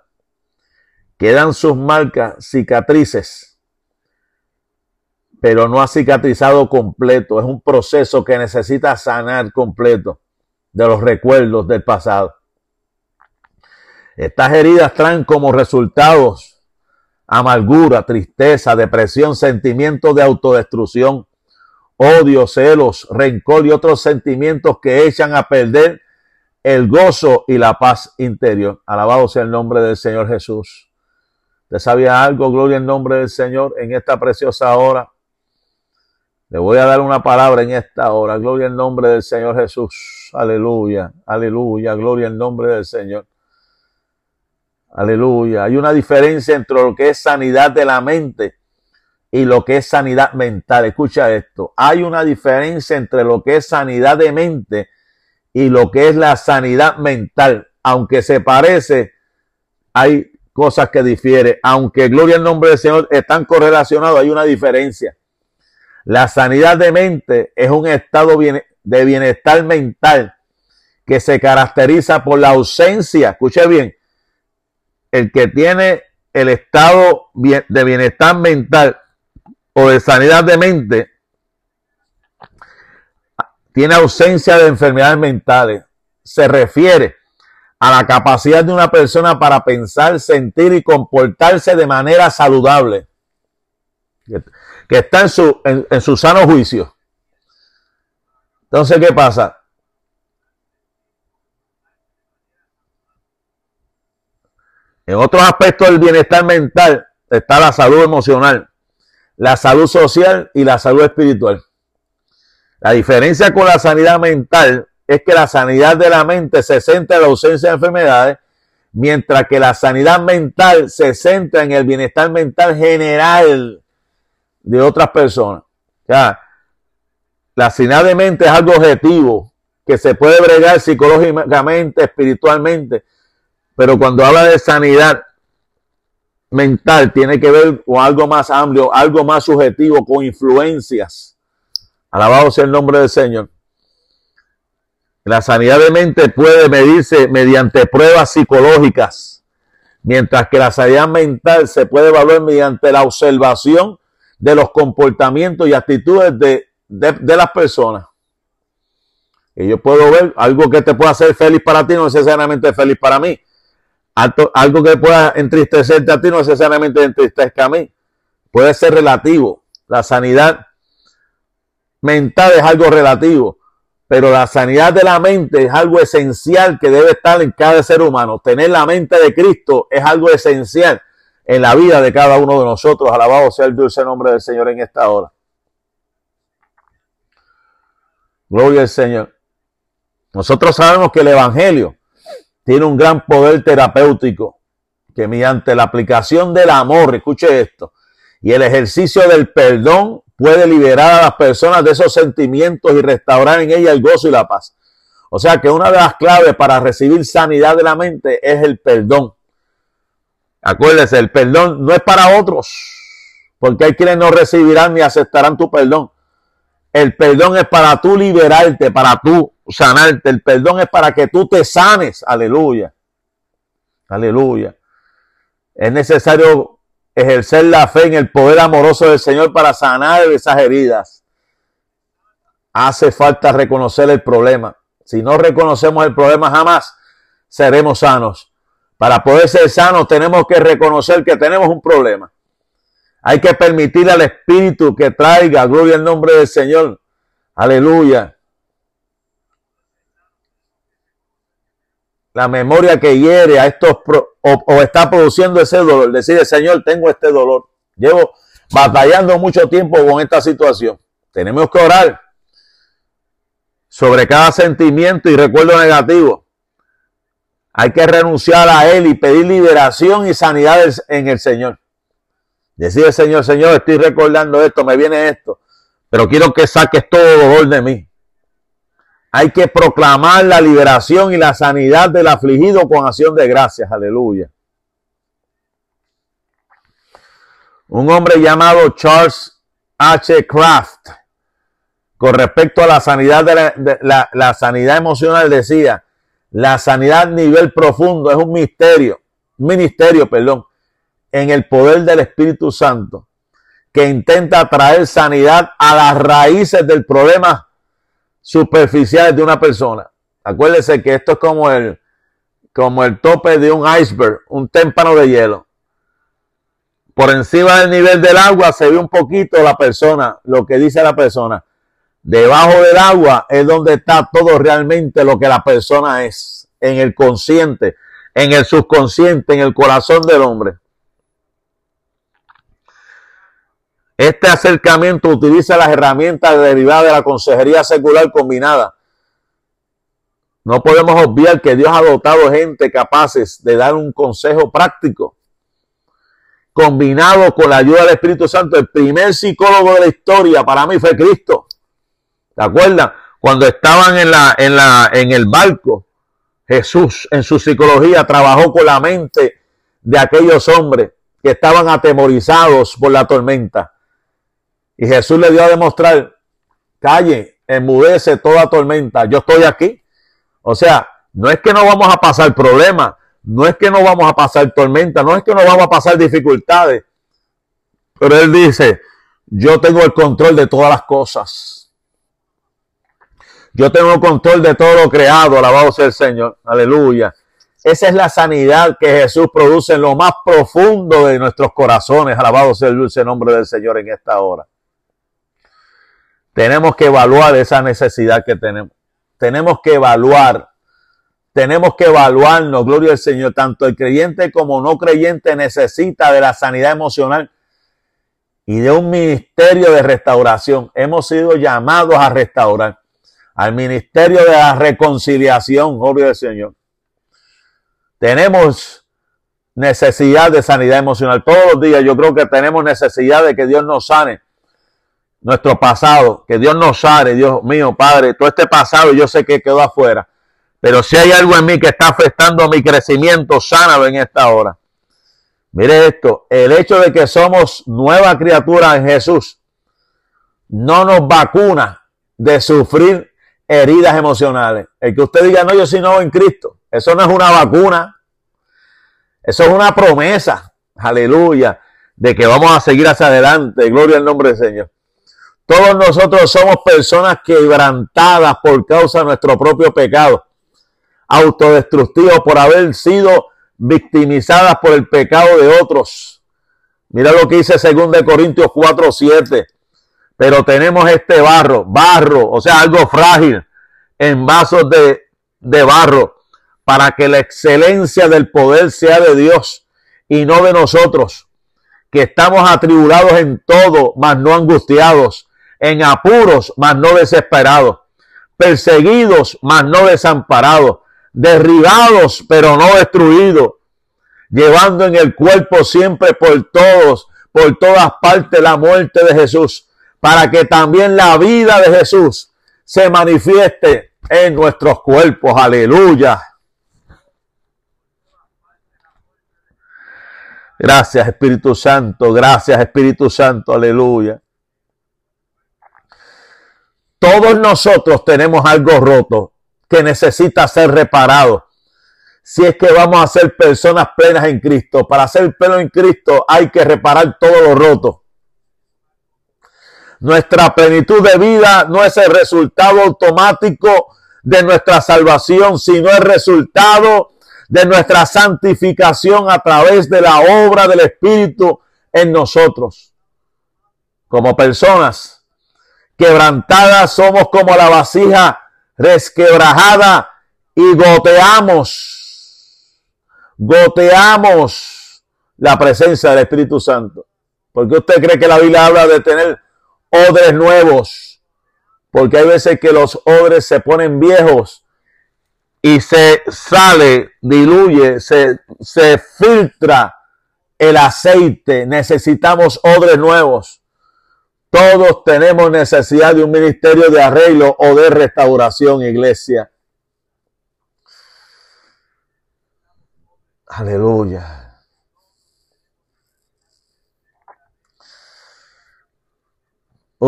Quedan sus marcas, cicatrices, pero no ha cicatrizado completo. Es un proceso que necesita sanar completo de los recuerdos del pasado. Estas heridas traen como resultados amargura, tristeza, depresión, sentimientos de autodestrucción, odio, celos, rencor y otros sentimientos que echan a perder el gozo y la paz interior. Alabado sea el nombre del Señor Jesús. ¿Te sabía algo? Gloria al nombre del Señor en esta preciosa hora. Le voy a dar una palabra en esta hora. Gloria al nombre del Señor Jesús. Aleluya, aleluya, gloria al nombre del Señor. Aleluya. Hay una diferencia entre lo que es sanidad de la mente y lo que es sanidad mental. Escucha esto. Hay una diferencia entre lo que es sanidad de mente y lo que es la sanidad mental. Aunque se parece, hay cosas que difieren. Aunque gloria al nombre del Señor están correlacionados, hay una diferencia. La sanidad de mente es un estado de bienestar mental que se caracteriza por la ausencia, escuche bien, el que tiene el estado de bienestar mental o de sanidad de mente, tiene ausencia de enfermedades mentales. Se refiere a la capacidad de una persona para pensar, sentir y comportarse de manera saludable que está en su, en, su sano juicio. Entonces, ¿qué pasa? En otros aspectos del bienestar mental está la salud emocional, la salud social y la salud espiritual. La diferencia con la sanidad mental es que la sanidad de la mente se centra en la ausencia de enfermedades, mientras que la sanidad mental se centra en el bienestar mental general de otras personas. La sanidad de mente es algo objetivo que se puede bregar psicológicamente, espiritualmente, pero cuando habla de sanidad mental tiene que ver con algo más amplio, algo más subjetivo, con influencias. Alabado sea el nombre del Señor. La sanidad de mente puede medirse mediante pruebas psicológicas, mientras que la sanidad mental se puede evaluar mediante la observación de los comportamientos y actitudes de, las personas. Y yo puedo ver algo que te pueda hacer feliz para ti, no necesariamente feliz para mí. Algo, que pueda entristecerte a ti, no necesariamente entristezca a mí. Puede ser relativo. La sanidad mental es algo relativo, pero la sanidad de la mente es algo esencial que debe estar en cada ser humano. Tener la mente de Cristo es algo esencial en la vida de cada uno de nosotros. Alabado sea el dulce nombre del Señor en esta hora. Gloria al Señor. Nosotros sabemos que el Evangelio tiene un gran poder terapéutico que mediante la aplicación del amor, escuche esto, y el ejercicio del perdón puede liberar a las personas de esos sentimientos y restaurar en ellas el gozo y la paz. O sea que una de las claves para recibir sanidad de la mente es el perdón. Acuérdese, el perdón no es para otros, porque hay quienes no recibirán ni aceptarán tu perdón. El perdón es para tú liberarte, para tú sanarte. El perdón es para que tú te sanes. Aleluya. Aleluya. Es necesario ejercer la fe en el poder amoroso del Señor para sanar esas heridas. Hace falta reconocer el problema. Si no reconocemos el problema, jamás seremos sanos. Para poder ser sanos, tenemos que reconocer que tenemos un problema. Hay que permitir al Espíritu que traiga, gloria al nombre del Señor. Aleluya. La memoria que hiere a estos o, está produciendo ese dolor. Decir, Señor, tengo este dolor. Llevo batallando mucho tiempo con esta situación. Tenemos que orar sobre cada sentimiento y recuerdo negativo. Hay que renunciar a él y pedir liberación y sanidad en el Señor. Decir, Señor, Señor, estoy recordando esto, me viene esto, pero quiero que saques todo dolor de mí. Hay que proclamar la liberación y la sanidad del afligido con acción de gracias. Aleluya. Un hombre llamado Charles H. Kraft, con respecto a la sanidad de la, sanidad emocional, decía, la sanidad a nivel profundo es un misterio, ministerio, perdón, en el poder del Espíritu Santo, que intenta traer sanidad a las raíces del problema superficiales de una persona. Acuérdese que esto es como el, como el tope de un iceberg, un témpano de hielo. Por encima del nivel del agua se ve un poquito la persona, lo que dice la persona. Debajo del agua es donde está todo realmente lo que la persona es, en el consciente, en el subconsciente, en el corazón del hombre. Este acercamiento utiliza las herramientas derivadas de la consejería secular combinada. No podemos obviar que Dios ha dotado gente capaces de dar un consejo práctico, combinado con la ayuda del Espíritu Santo. El primer psicólogo de la historia para mí fue Cristo. ¿Te acuerdas? Cuando estaban en, la, en, la, en el barco, Jesús en su psicología trabajó con la mente de aquellos hombres que estaban atemorizados por la tormenta. Y Jesús le dio a demostrar, calle, enmudece toda tormenta, yo estoy aquí. O sea, no es que no vamos a pasar problemas, no es que no vamos a pasar tormenta, no es que no vamos a pasar dificultades. Pero Él dice, yo tengo el control de todas las cosas. Yo tengo control de todo lo creado, alabado sea el Señor, aleluya. Esa es la sanidad que Jesús produce en lo más profundo de nuestros corazones, alabado sea el dulce nombre del Señor en esta hora. Tenemos que evaluar esa necesidad que tenemos. Tenemos que evaluar. Tenemos que evaluarnos, gloria al Señor. Tanto el creyente como no creyente necesita de la sanidad emocional y de un ministerio de restauración. Hemos sido llamados a restaurar. Al ministerio de la reconciliación, gloria al Señor. Tenemos necesidad de sanidad emocional. Todos los días yo creo que tenemos necesidad de que Dios nos sane nuestro pasado, que Dios nos sane, Dios mío, Padre, todo este pasado yo sé que quedó afuera, pero si hay algo en mí que está afectando mi crecimiento, sánalo en esta hora. Mire esto, el hecho de que somos nueva criatura en Jesús no nos vacuna de sufrir heridas emocionales. El que usted diga, no, yo soy nuevo en Cristo, eso no es una vacuna, eso es una promesa, aleluya, de que vamos a seguir hacia adelante, gloria al nombre del Señor. Todos nosotros somos personas quebrantadas por causa de nuestro propio pecado, autodestructivos por haber sido victimizadas por el pecado de otros. Mira lo que dice 2 Corintios 4, 7. Pero tenemos este barro, barro, o sea, algo frágil, en vasos de, de barro, para que la excelencia del poder sea de Dios y no de nosotros, que estamos atribulados en todo, mas no angustiados en apuros, mas no desesperados, perseguidos, mas no desamparados, derribados, pero no destruidos, llevando en el cuerpo siempre por todos, por todas partes la muerte de Jesús, para que también la vida de Jesús se manifieste en nuestros cuerpos. Aleluya. Gracias Espíritu Santo, gracias Espíritu Santo, aleluya. Todos nosotros tenemos algo roto que necesita ser reparado. si es que vamos a ser personas plenas en Cristo. Para ser pleno en Cristo hay que reparar todo lo roto. Nuestra plenitud de vida no es el resultado automático de nuestra salvación, sino el resultado de nuestra santificación a través de la obra del Espíritu en nosotros. Como personas quebrantadas somos como la vasija resquebrajada y goteamos, goteamos la presencia del Espíritu Santo. Porque usted cree que la Biblia habla de tener odres nuevos, porque hay veces que los odres se ponen viejos y se sale, diluye, se, se filtra el aceite. Necesitamos odres nuevos. Todos tenemos necesidad de un ministerio de arreglo o de restauración, iglesia. Aleluya.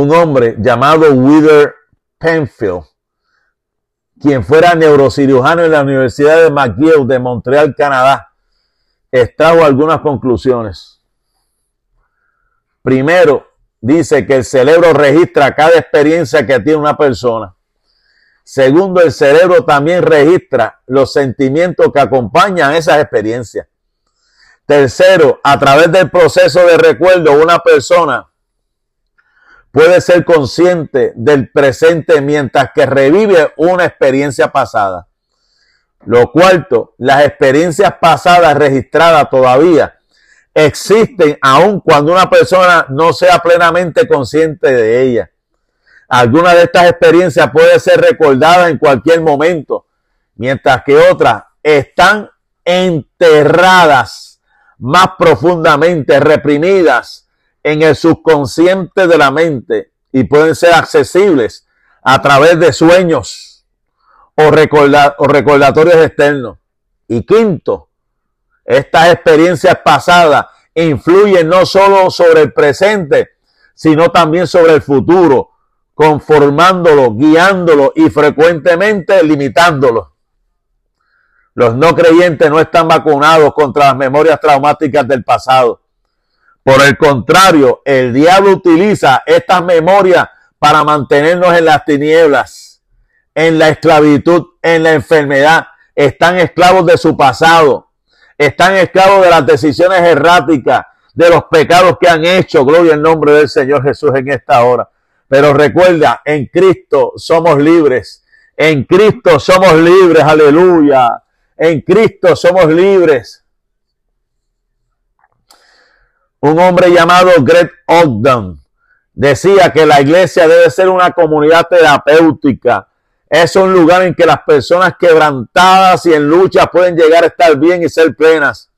Un hombre llamado Wither Penfield, quien fuera neurocirujano en la Universidad de McGill de Montreal, Canadá, extrajo algunas conclusiones. Primero, dice que el cerebro registra cada experiencia que tiene una persona. Segundo, el cerebro también registra los sentimientos que acompañan esas experiencias. Tercero, a través del proceso de recuerdo, una persona puede ser consciente del presente mientras que revive una experiencia pasada. Lo cuarto, las experiencias pasadas registradas todavía existen aun cuando una persona no sea plenamente consciente de ellas. Algunas de estas experiencias puede ser recordada en cualquier momento, mientras que otras están enterradas más profundamente, reprimidas en el subconsciente de la mente y pueden ser accesibles a través de sueños o, o recordatorios externos. Y quinto, estas experiencias pasadas influyen no solo sobre el presente, sino también sobre el futuro, conformándolo, guiándolo y frecuentemente limitándolo. Los no creyentes no están vacunados contra las memorias traumáticas del pasado. Por el contrario, el diablo utiliza estas memorias para mantenernos en las tinieblas, en la esclavitud, en la enfermedad. Están esclavos de su pasado. Están esclavos de las decisiones erráticas, de los pecados que han hecho. Gloria al nombre del Señor Jesús en esta hora. Pero recuerda, en Cristo somos libres. En Cristo somos libres. Aleluya. En Cristo somos libres. Un hombre llamado Greg Ogden decía que la iglesia debe ser una comunidad terapéutica. Es un lugar en que las personas quebrantadas y en lucha pueden llegar a estar bien y ser plenas.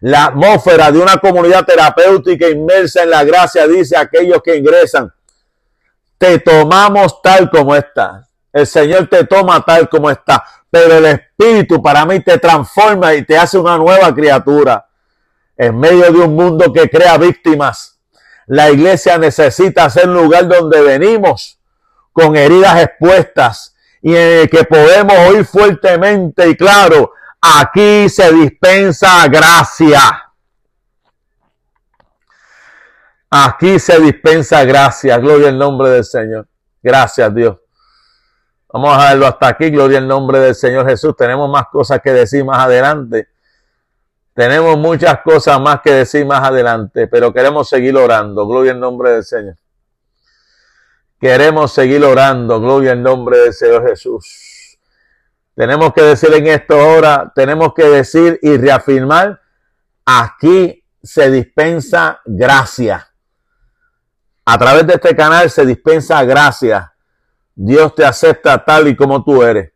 La atmósfera de una comunidad terapéutica inmersa en la gracia dice a aquellos que ingresan, te tomamos tal como está. El Señor te toma tal como está. Pero el Espíritu para mí te transforma y te hace una nueva criatura en medio de un mundo que crea víctimas. La iglesia necesita ser un lugar donde venimos con heridas expuestas y en el que podemos oír fuertemente y claro, aquí se dispensa gracia. Aquí se dispensa gracia. Gloria al nombre del Señor. Gracias Dios. Vamos a dejarlo hasta aquí. Gloria al nombre del Señor Jesús. Tenemos más cosas que decir más adelante. Tenemos muchas cosas más que decir más adelante, pero queremos seguir orando. Gloria en nombre del Señor. Queremos seguir orando. Gloria en nombre del Señor Jesús. Tenemos que decir en esta hora, tenemos que decir y reafirmar, aquí se dispensa gracia. A través de este canal se dispensa gracia. Dios te acepta tal y como tú eres.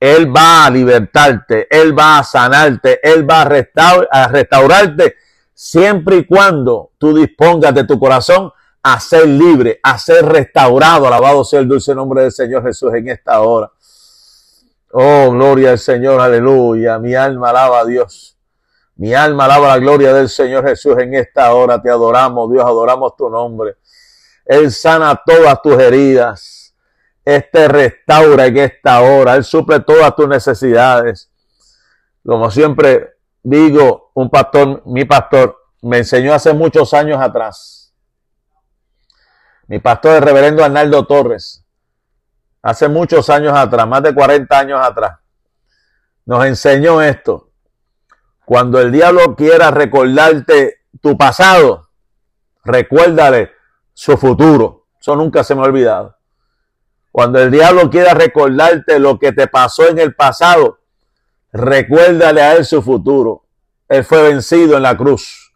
Él va a libertarte, Él va a sanarte, Él va a, restaurarte siempre y cuando tú dispongas de tu corazón a ser libre, a ser restaurado. Alabado sea el dulce nombre del Señor Jesús en esta hora. Oh, gloria al Señor, aleluya. Mi alma alaba a Dios. Mi alma alaba la gloria del Señor Jesús en esta hora. Te adoramos, Dios, adoramos tu nombre. Él sana todas tus heridas. Este restaura en esta hora. Él suple todas tus necesidades. Como siempre digo, un pastor, mi pastor, me enseñó hace muchos años atrás. Mi pastor, el reverendo Arnaldo Torres, hace muchos años atrás, más de 40 años atrás, nos enseñó esto. Cuando el diablo quiera recordarte tu pasado, recuérdale su futuro. Eso nunca se me ha olvidado. Cuando el diablo quiera recordarte lo que te pasó en el pasado, recuérdale a él su futuro. Él fue vencido en la cruz.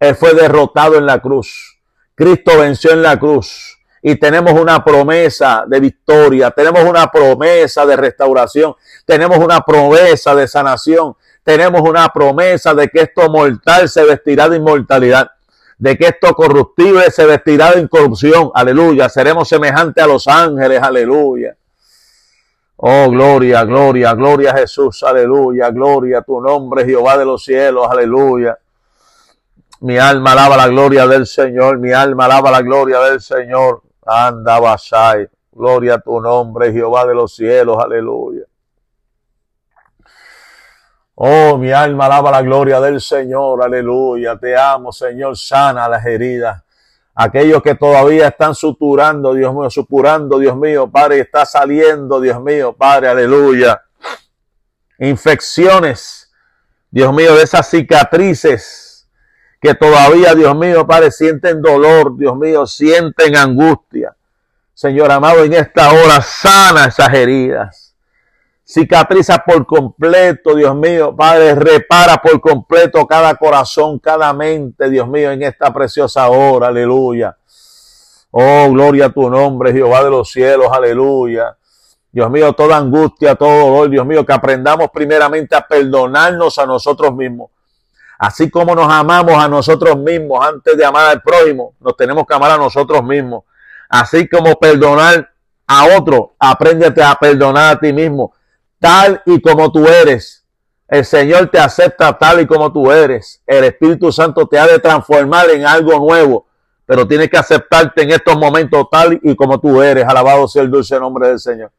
Él fue derrotado en la cruz. Cristo venció en la cruz. Y tenemos una promesa de victoria, tenemos una promesa de restauración, tenemos una promesa de sanación, tenemos una promesa de que esto mortal se vestirá de inmortalidad de que esto corruptible se vestirá de incorrupción. Aleluya. Seremos semejantes a los ángeles. Aleluya. Oh, gloria, gloria, gloria a Jesús. Aleluya. Gloria a tu nombre, Jehová de los cielos. Aleluya. Mi alma alaba la gloria del Señor. Mi alma alaba la gloria del Señor. Anda, Basai. Gloria a tu nombre, Jehová de los cielos. Aleluya. Oh, mi alma alaba la gloria del Señor, aleluya. Te amo, Señor, sana las heridas. Aquellos que todavía están suturando, Dios mío, supurando, Dios mío, Padre, está saliendo, Dios mío, Padre, aleluya. Infecciones, Dios mío, de esas cicatrices que todavía, Dios mío, Padre, sienten dolor, Dios mío, sienten angustia. Señor amado, en esta hora sana esas heridas cicatriza por completo, Dios mío. Padre, repara por completo cada corazón, cada mente, Dios mío, en esta preciosa hora, aleluya. Oh, gloria a tu nombre, Jehová de los cielos, aleluya. Dios mío, toda angustia, todo dolor, Dios mío, que aprendamos primeramente a perdonarnos a nosotros mismos. Así como nos amamos a nosotros mismos antes de amar al prójimo, nos tenemos que amar a nosotros mismos. Así como perdonar a otro, apréndete a perdonar a ti mismo tal y como tú eres. El Señor te acepta tal y como tú eres. El Espíritu Santo te ha de transformar en algo nuevo, pero tienes que aceptarte en estos momentos tal y como tú eres. Alabado sea el dulce nombre del Señor.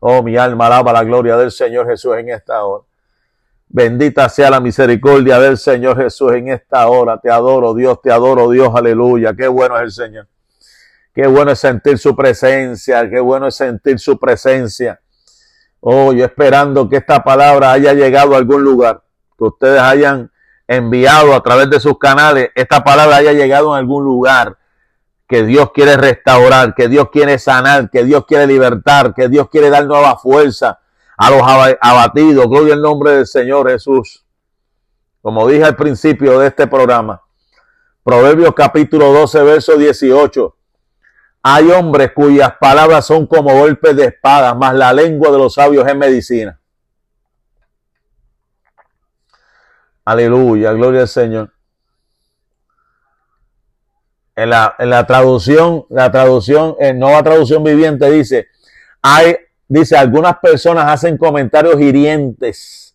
Oh, mi alma alaba la gloria del Señor Jesús en esta hora. Bendita sea la misericordia del Señor Jesús en esta hora. Te adoro, Dios, te adoro, Dios, aleluya. Qué bueno es el Señor. Qué bueno es sentir su presencia, qué bueno es sentir su presencia. Oh, yo esperando que esta palabra haya llegado a algún lugar, que ustedes hayan enviado a través de sus canales, esta palabra haya llegado a algún lugar que Dios quiere restaurar, que Dios quiere sanar, que Dios quiere libertar, que Dios quiere dar nueva fuerza a los abatidos. Gloria al nombre del Señor Jesús. Como dije al principio de este programa, Proverbios capítulo 12, verso 18. Hay hombres cuyas palabras son como golpes de espada, mas la lengua de los sabios es medicina. Aleluya, gloria al Señor. En la, en la traducción, la traducción, en nueva traducción viviente dice, hay, dice, algunas personas hacen comentarios hirientes,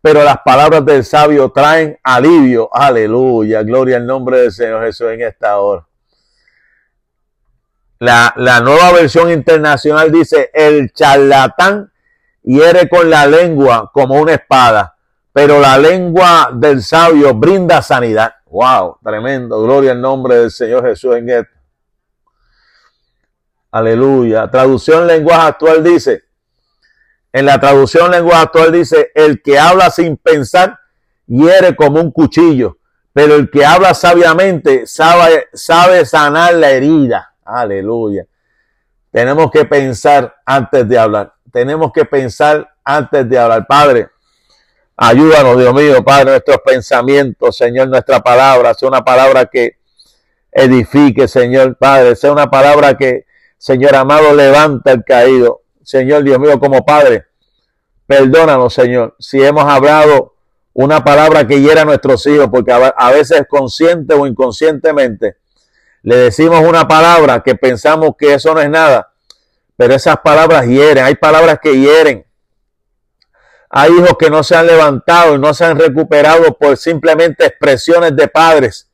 pero las palabras del sabio traen alivio. Aleluya, gloria al nombre del Señor Jesús en esta hora. La, nueva versión internacional dice, el charlatán hiere con la lengua como una espada, pero la lengua del sabio brinda sanidad. Wow, tremendo. Gloria al nombre del Señor Jesús en esto. Aleluya. Traducción lenguaje actual dice, en la traducción lenguaje actual dice, el que habla sin pensar hiere como un cuchillo, pero el que habla sabiamente sabe, sabe sanar la herida. Aleluya. Tenemos que pensar antes de hablar. Tenemos que pensar antes de hablar. Padre, ayúdanos, Dios mío, Padre, nuestros pensamientos, Señor, nuestra palabra, sea una palabra que edifique, Señor, Padre, sea una palabra que, Señor amado, levanta el caído. Señor, Dios mío, como Padre, perdónanos, Señor, si hemos hablado una palabra que hiera a nuestros hijos, porque a veces consciente o inconscientemente le decimos una palabra que pensamos que eso no es nada, pero esas palabras hieren, hay palabras que hieren. Hay hijos que no se han levantado y no se han recuperado por simplemente expresiones de padres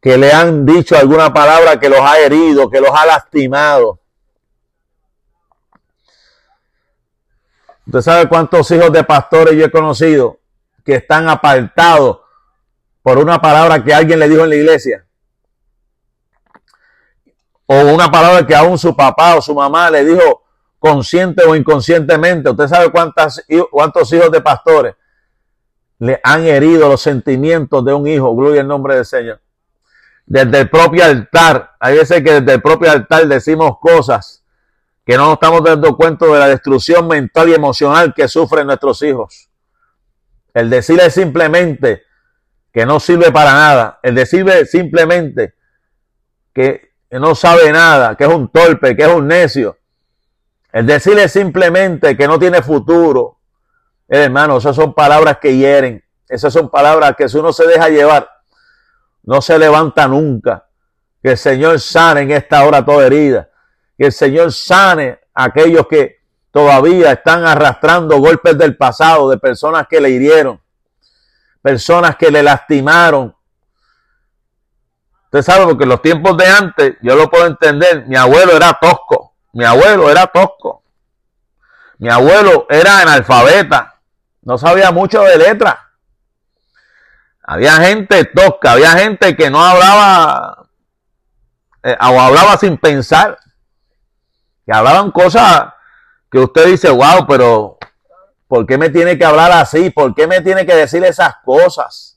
que le han dicho alguna palabra que los ha herido, que los ha lastimado. Usted sabe cuántos hijos de pastores yo he conocido que están apartados por una palabra que alguien le dijo en la iglesia. O una palabra que aún su papá o su mamá le dijo consciente o inconscientemente. Usted sabe cuántas, cuántos hijos de pastores le han herido los sentimientos de un hijo. Gloria al nombre del Señor. Desde el propio altar. Hay veces que desde el propio altar decimos cosas que no nos estamos dando cuenta de la destrucción mental y emocional que sufren nuestros hijos. El decirle simplemente que no sirve para nada. El decirle simplemente que no sabe nada, que es un torpe, que es un necio. El decirle simplemente que no tiene futuro. Eh, hermano, esas son palabras que hieren. Esas son palabras que si uno se deja llevar, no se levanta nunca. Que el Señor sane en esta hora toda herida. Que el Señor sane a aquellos que todavía están arrastrando golpes del pasado de personas que le hirieron, personas que le lastimaron. Usted sabe, porque en los tiempos de antes, yo lo puedo entender, mi abuelo era tosco. Mi abuelo era tosco. Mi abuelo era analfabeta. No sabía mucho de letras. Había gente tosca, había gente que no hablaba eh, o hablaba sin pensar. Que hablaban cosas que usted dice, wow, pero ¿por qué me tiene que hablar así? ¿Por qué me tiene que decir esas cosas?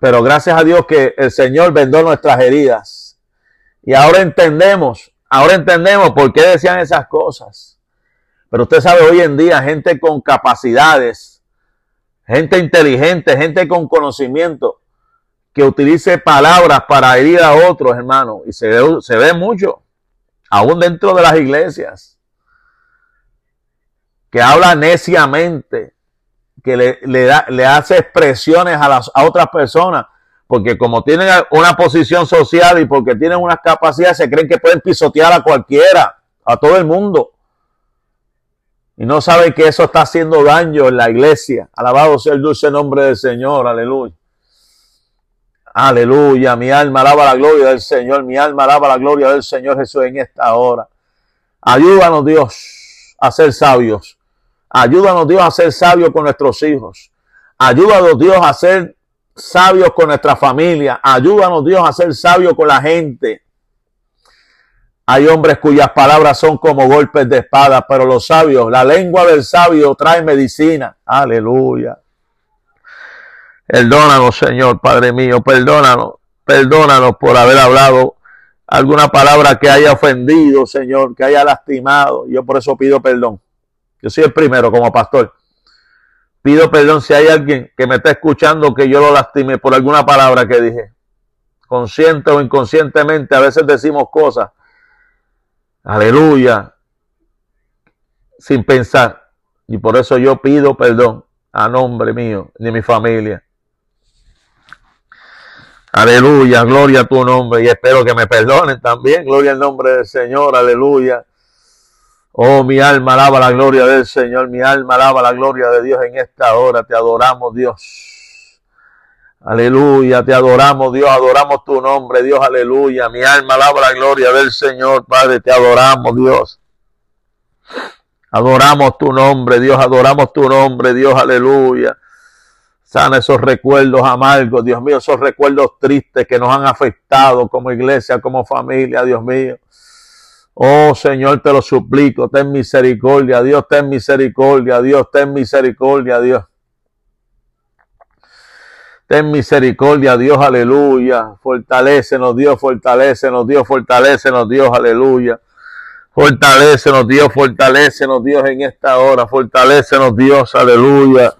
Pero gracias a Dios que el Señor vendó nuestras heridas y ahora entendemos, ahora entendemos por qué decían esas cosas. Pero usted sabe hoy en día gente con capacidades, gente inteligente, gente con conocimiento, que utilice palabras para herir a otros, hermano. Y se ve, se ve mucho, aún dentro de las iglesias, que habla neciamente, que le, le, da, le hace expresiones a, las, a otras personas porque como tienen una posición social y porque tienen unas capacidades, se creen que pueden pisotear a cualquiera, a todo el mundo. Y no saben que eso está haciendo daño en la iglesia. Alabado sea el dulce nombre del Señor, aleluya. Aleluya, mi alma alaba la gloria del Señor, mi alma alaba la gloria del Señor Jesús en esta hora. Ayúdanos Dios a ser sabios. Ayúdanos Dios a ser sabios con nuestros hijos. Ayúdanos Dios a ser sabios con nuestra familia. Ayúdanos Dios a ser sabios con la gente. Hay hombres cuyas palabras son como golpes de espada, pero los sabios, la lengua del sabio trae medicina. Aleluya. Perdónanos, Señor, Padre mío, perdónanos, perdónanos por haber hablado alguna palabra que haya ofendido, Señor, que haya lastimado. Yo por eso pido perdón. Yo soy el primero como pastor. Pido perdón si hay alguien que me está escuchando que yo lo lastime por alguna palabra que dije. Consciente o inconscientemente, a veces decimos cosas. Aleluya. Sin pensar. Y por eso yo pido perdón a nombre mío, de mi familia. Aleluya, gloria a tu nombre. Y espero que me perdonen también. Gloria al nombre del Señor. Aleluya. Oh, mi alma alaba la gloria del Señor, mi alma alaba la gloria de Dios en esta hora. Te adoramos, Dios. Aleluya, te adoramos, Dios, adoramos tu nombre, Dios, aleluya. Mi alma alaba la gloria del Señor, Padre, te adoramos, Dios. Adoramos tu nombre, Dios, adoramos tu nombre, Dios, aleluya. Sana esos recuerdos amargos, Dios mío, esos recuerdos tristes que nos han afectado como iglesia, como familia, Dios mío. Oh Señor, te lo suplico, ten misericordia, Dios, ten misericordia, Dios, ten misericordia, Dios. Ten misericordia, Dios, aleluya. Fortalécenos, Dios, fortalécenos, Dios, fortalécenos, Dios, aleluya. Fortalécenos, Dios, fortalécenos, Dios, en esta hora. Fortalécenos, Dios, aleluya.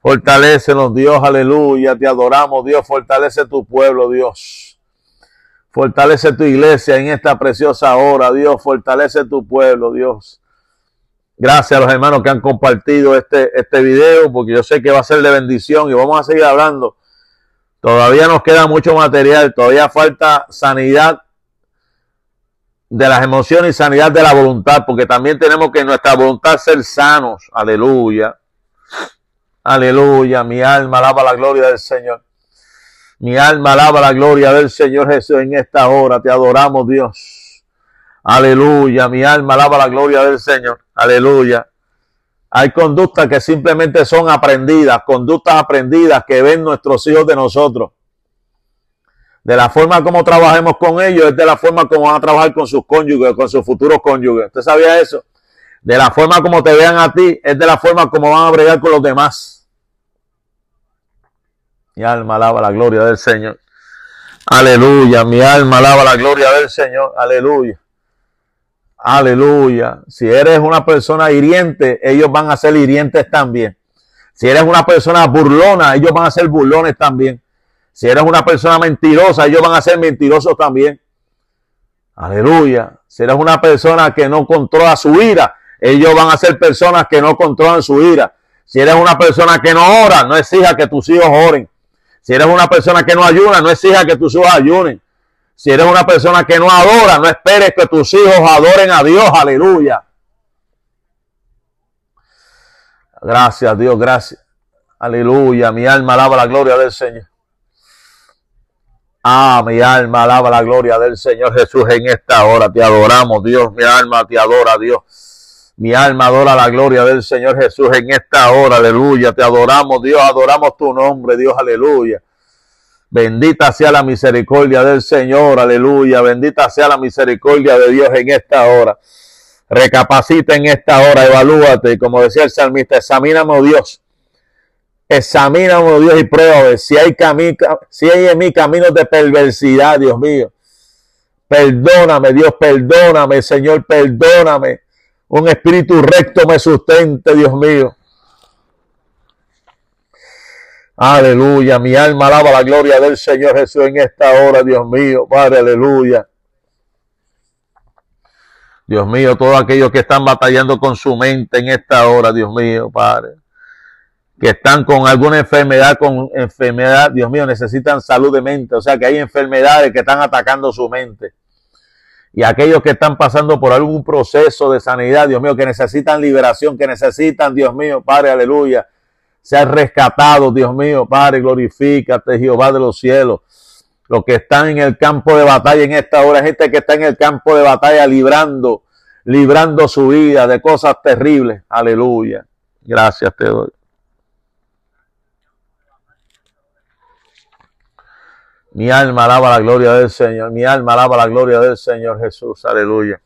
Fortalécenos, Dios, aleluya. Te adoramos, Dios. Fortalece tu pueblo, Dios. Fortalece tu iglesia en esta preciosa hora, Dios. Fortalece tu pueblo, Dios. Gracias a los hermanos que han compartido este, este video, porque yo sé que va a ser de bendición y vamos a seguir hablando. Todavía nos queda mucho material, todavía falta sanidad de las emociones y sanidad de la voluntad, porque también tenemos que nuestra voluntad ser sanos. Aleluya. Aleluya. Mi alma alaba la gloria del Señor. Mi alma alaba la gloria del Señor Jesús en esta hora. Te adoramos, Dios. Aleluya, mi alma alaba la gloria del Señor. Aleluya. Hay conductas que simplemente son aprendidas, conductas aprendidas que ven nuestros hijos de nosotros. De la forma como trabajemos con ellos, es de la forma como van a trabajar con sus cónyuges, con sus futuros cónyuges. ¿Usted sabía eso? De la forma como te vean a ti, es de la forma como van a bregar con los demás. Mi alma alaba la gloria del Señor. Aleluya, mi alma alaba la gloria del Señor. Aleluya. Aleluya. Si eres una persona hiriente, ellos van a ser hirientes también. Si eres una persona burlona, ellos van a ser burlones también. Si eres una persona mentirosa, ellos van a ser mentirosos también. Aleluya. Si eres una persona que no controla su ira, ellos van a ser personas que no controlan su ira. Si eres una persona que no ora, no exija que tus hijos oren. Si eres una persona que no ayuna, no exija que tus hijos ayunen. Si eres una persona que no adora, no esperes que tus hijos adoren a Dios. Aleluya. Gracias, Dios, gracias. Aleluya. Mi alma alaba la gloria del Señor. Ah, mi alma alaba la gloria del Señor Jesús en esta hora. Te adoramos, Dios. Mi alma te adora, Dios. Mi alma adora la gloria del Señor Jesús en esta hora. Aleluya. Te adoramos, Dios. Adoramos tu nombre, Dios. Aleluya. Bendita sea la misericordia del Señor, aleluya. Bendita sea la misericordia de Dios en esta hora. Recapacita en esta hora, evalúate. Como decía el salmista, examíname, oh Dios. Examíname, oh Dios, y prueba si hay, si hay en mí caminos de perversidad, Dios mío. Perdóname, Dios, perdóname, Señor, perdóname. Un espíritu recto me sustente, Dios mío. Aleluya, mi alma alaba la gloria del Señor Jesús en esta hora, Dios mío, Padre, aleluya. Dios mío, todos aquellos que están batallando con su mente en esta hora, Dios mío, Padre, que están con alguna enfermedad, con enfermedad, Dios mío, necesitan salud de mente, o sea que hay enfermedades que están atacando su mente. Y aquellos que están pasando por algún proceso de sanidad, Dios mío, que necesitan liberación, que necesitan, Dios mío, Padre, aleluya, ha rescatado, Dios mío, Padre, glorifícate, Jehová de los cielos. Los que están en el campo de batalla en esta hora, gente que está en el campo de batalla librando, librando su vida de cosas terribles. Aleluya. Gracias te doy. Mi alma alaba la gloria del Señor. Mi alma alaba la gloria del Señor Jesús. Aleluya.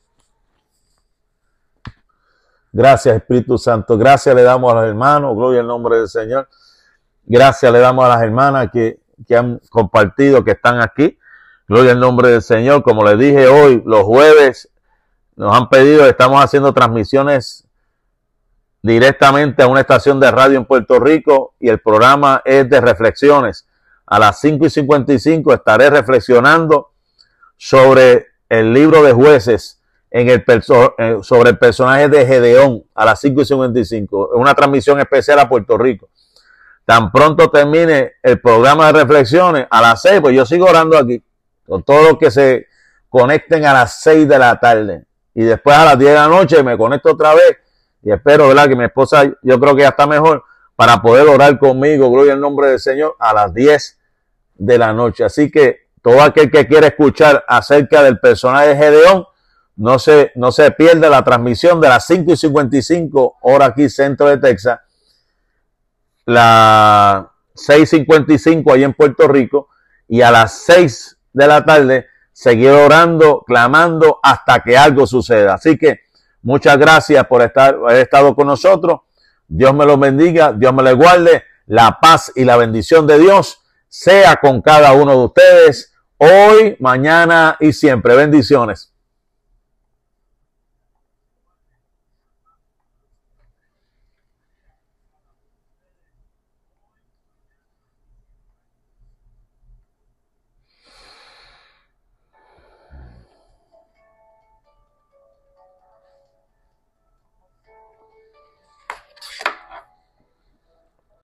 Gracias Espíritu Santo. Gracias le damos a los hermanos. Gloria al nombre del Señor. Gracias le damos a las hermanas que, han compartido, que están aquí. Gloria al nombre del Señor. Como les dije hoy, los jueves nos han pedido, estamos haciendo transmisiones directamente a una estación de radio en Puerto Rico y el programa es de reflexiones. A las 5 y 55 estaré reflexionando sobre el libro de jueces en el eh, sobre el personaje de Gedeón a las 5 y 55. Es una transmisión especial a Puerto Rico. Tan pronto termine el programa de reflexiones a las 6, pues yo sigo orando aquí con todos los que se conecten a las 6 de la tarde. Y después a las 10 de la noche me conecto otra vez y espero, ¿verdad? Que mi esposa, yo creo que ya está mejor para poder orar conmigo, gloria al nombre del Señor, a las 10 de la noche. Así que todo aquel que quiera escuchar acerca del personaje de Gedeón, no se, no se pierde la transmisión de las 5 y 55 hora aquí centro de Texas, la 6.55 ahí en Puerto Rico y a las 6 de la tarde seguir orando, clamando hasta que algo suceda. Así que muchas gracias por estar, haber estado con nosotros. Dios me los bendiga, Dios me les guarde. La paz y la bendición de Dios sea con cada uno de ustedes hoy, mañana y siempre. Bendiciones.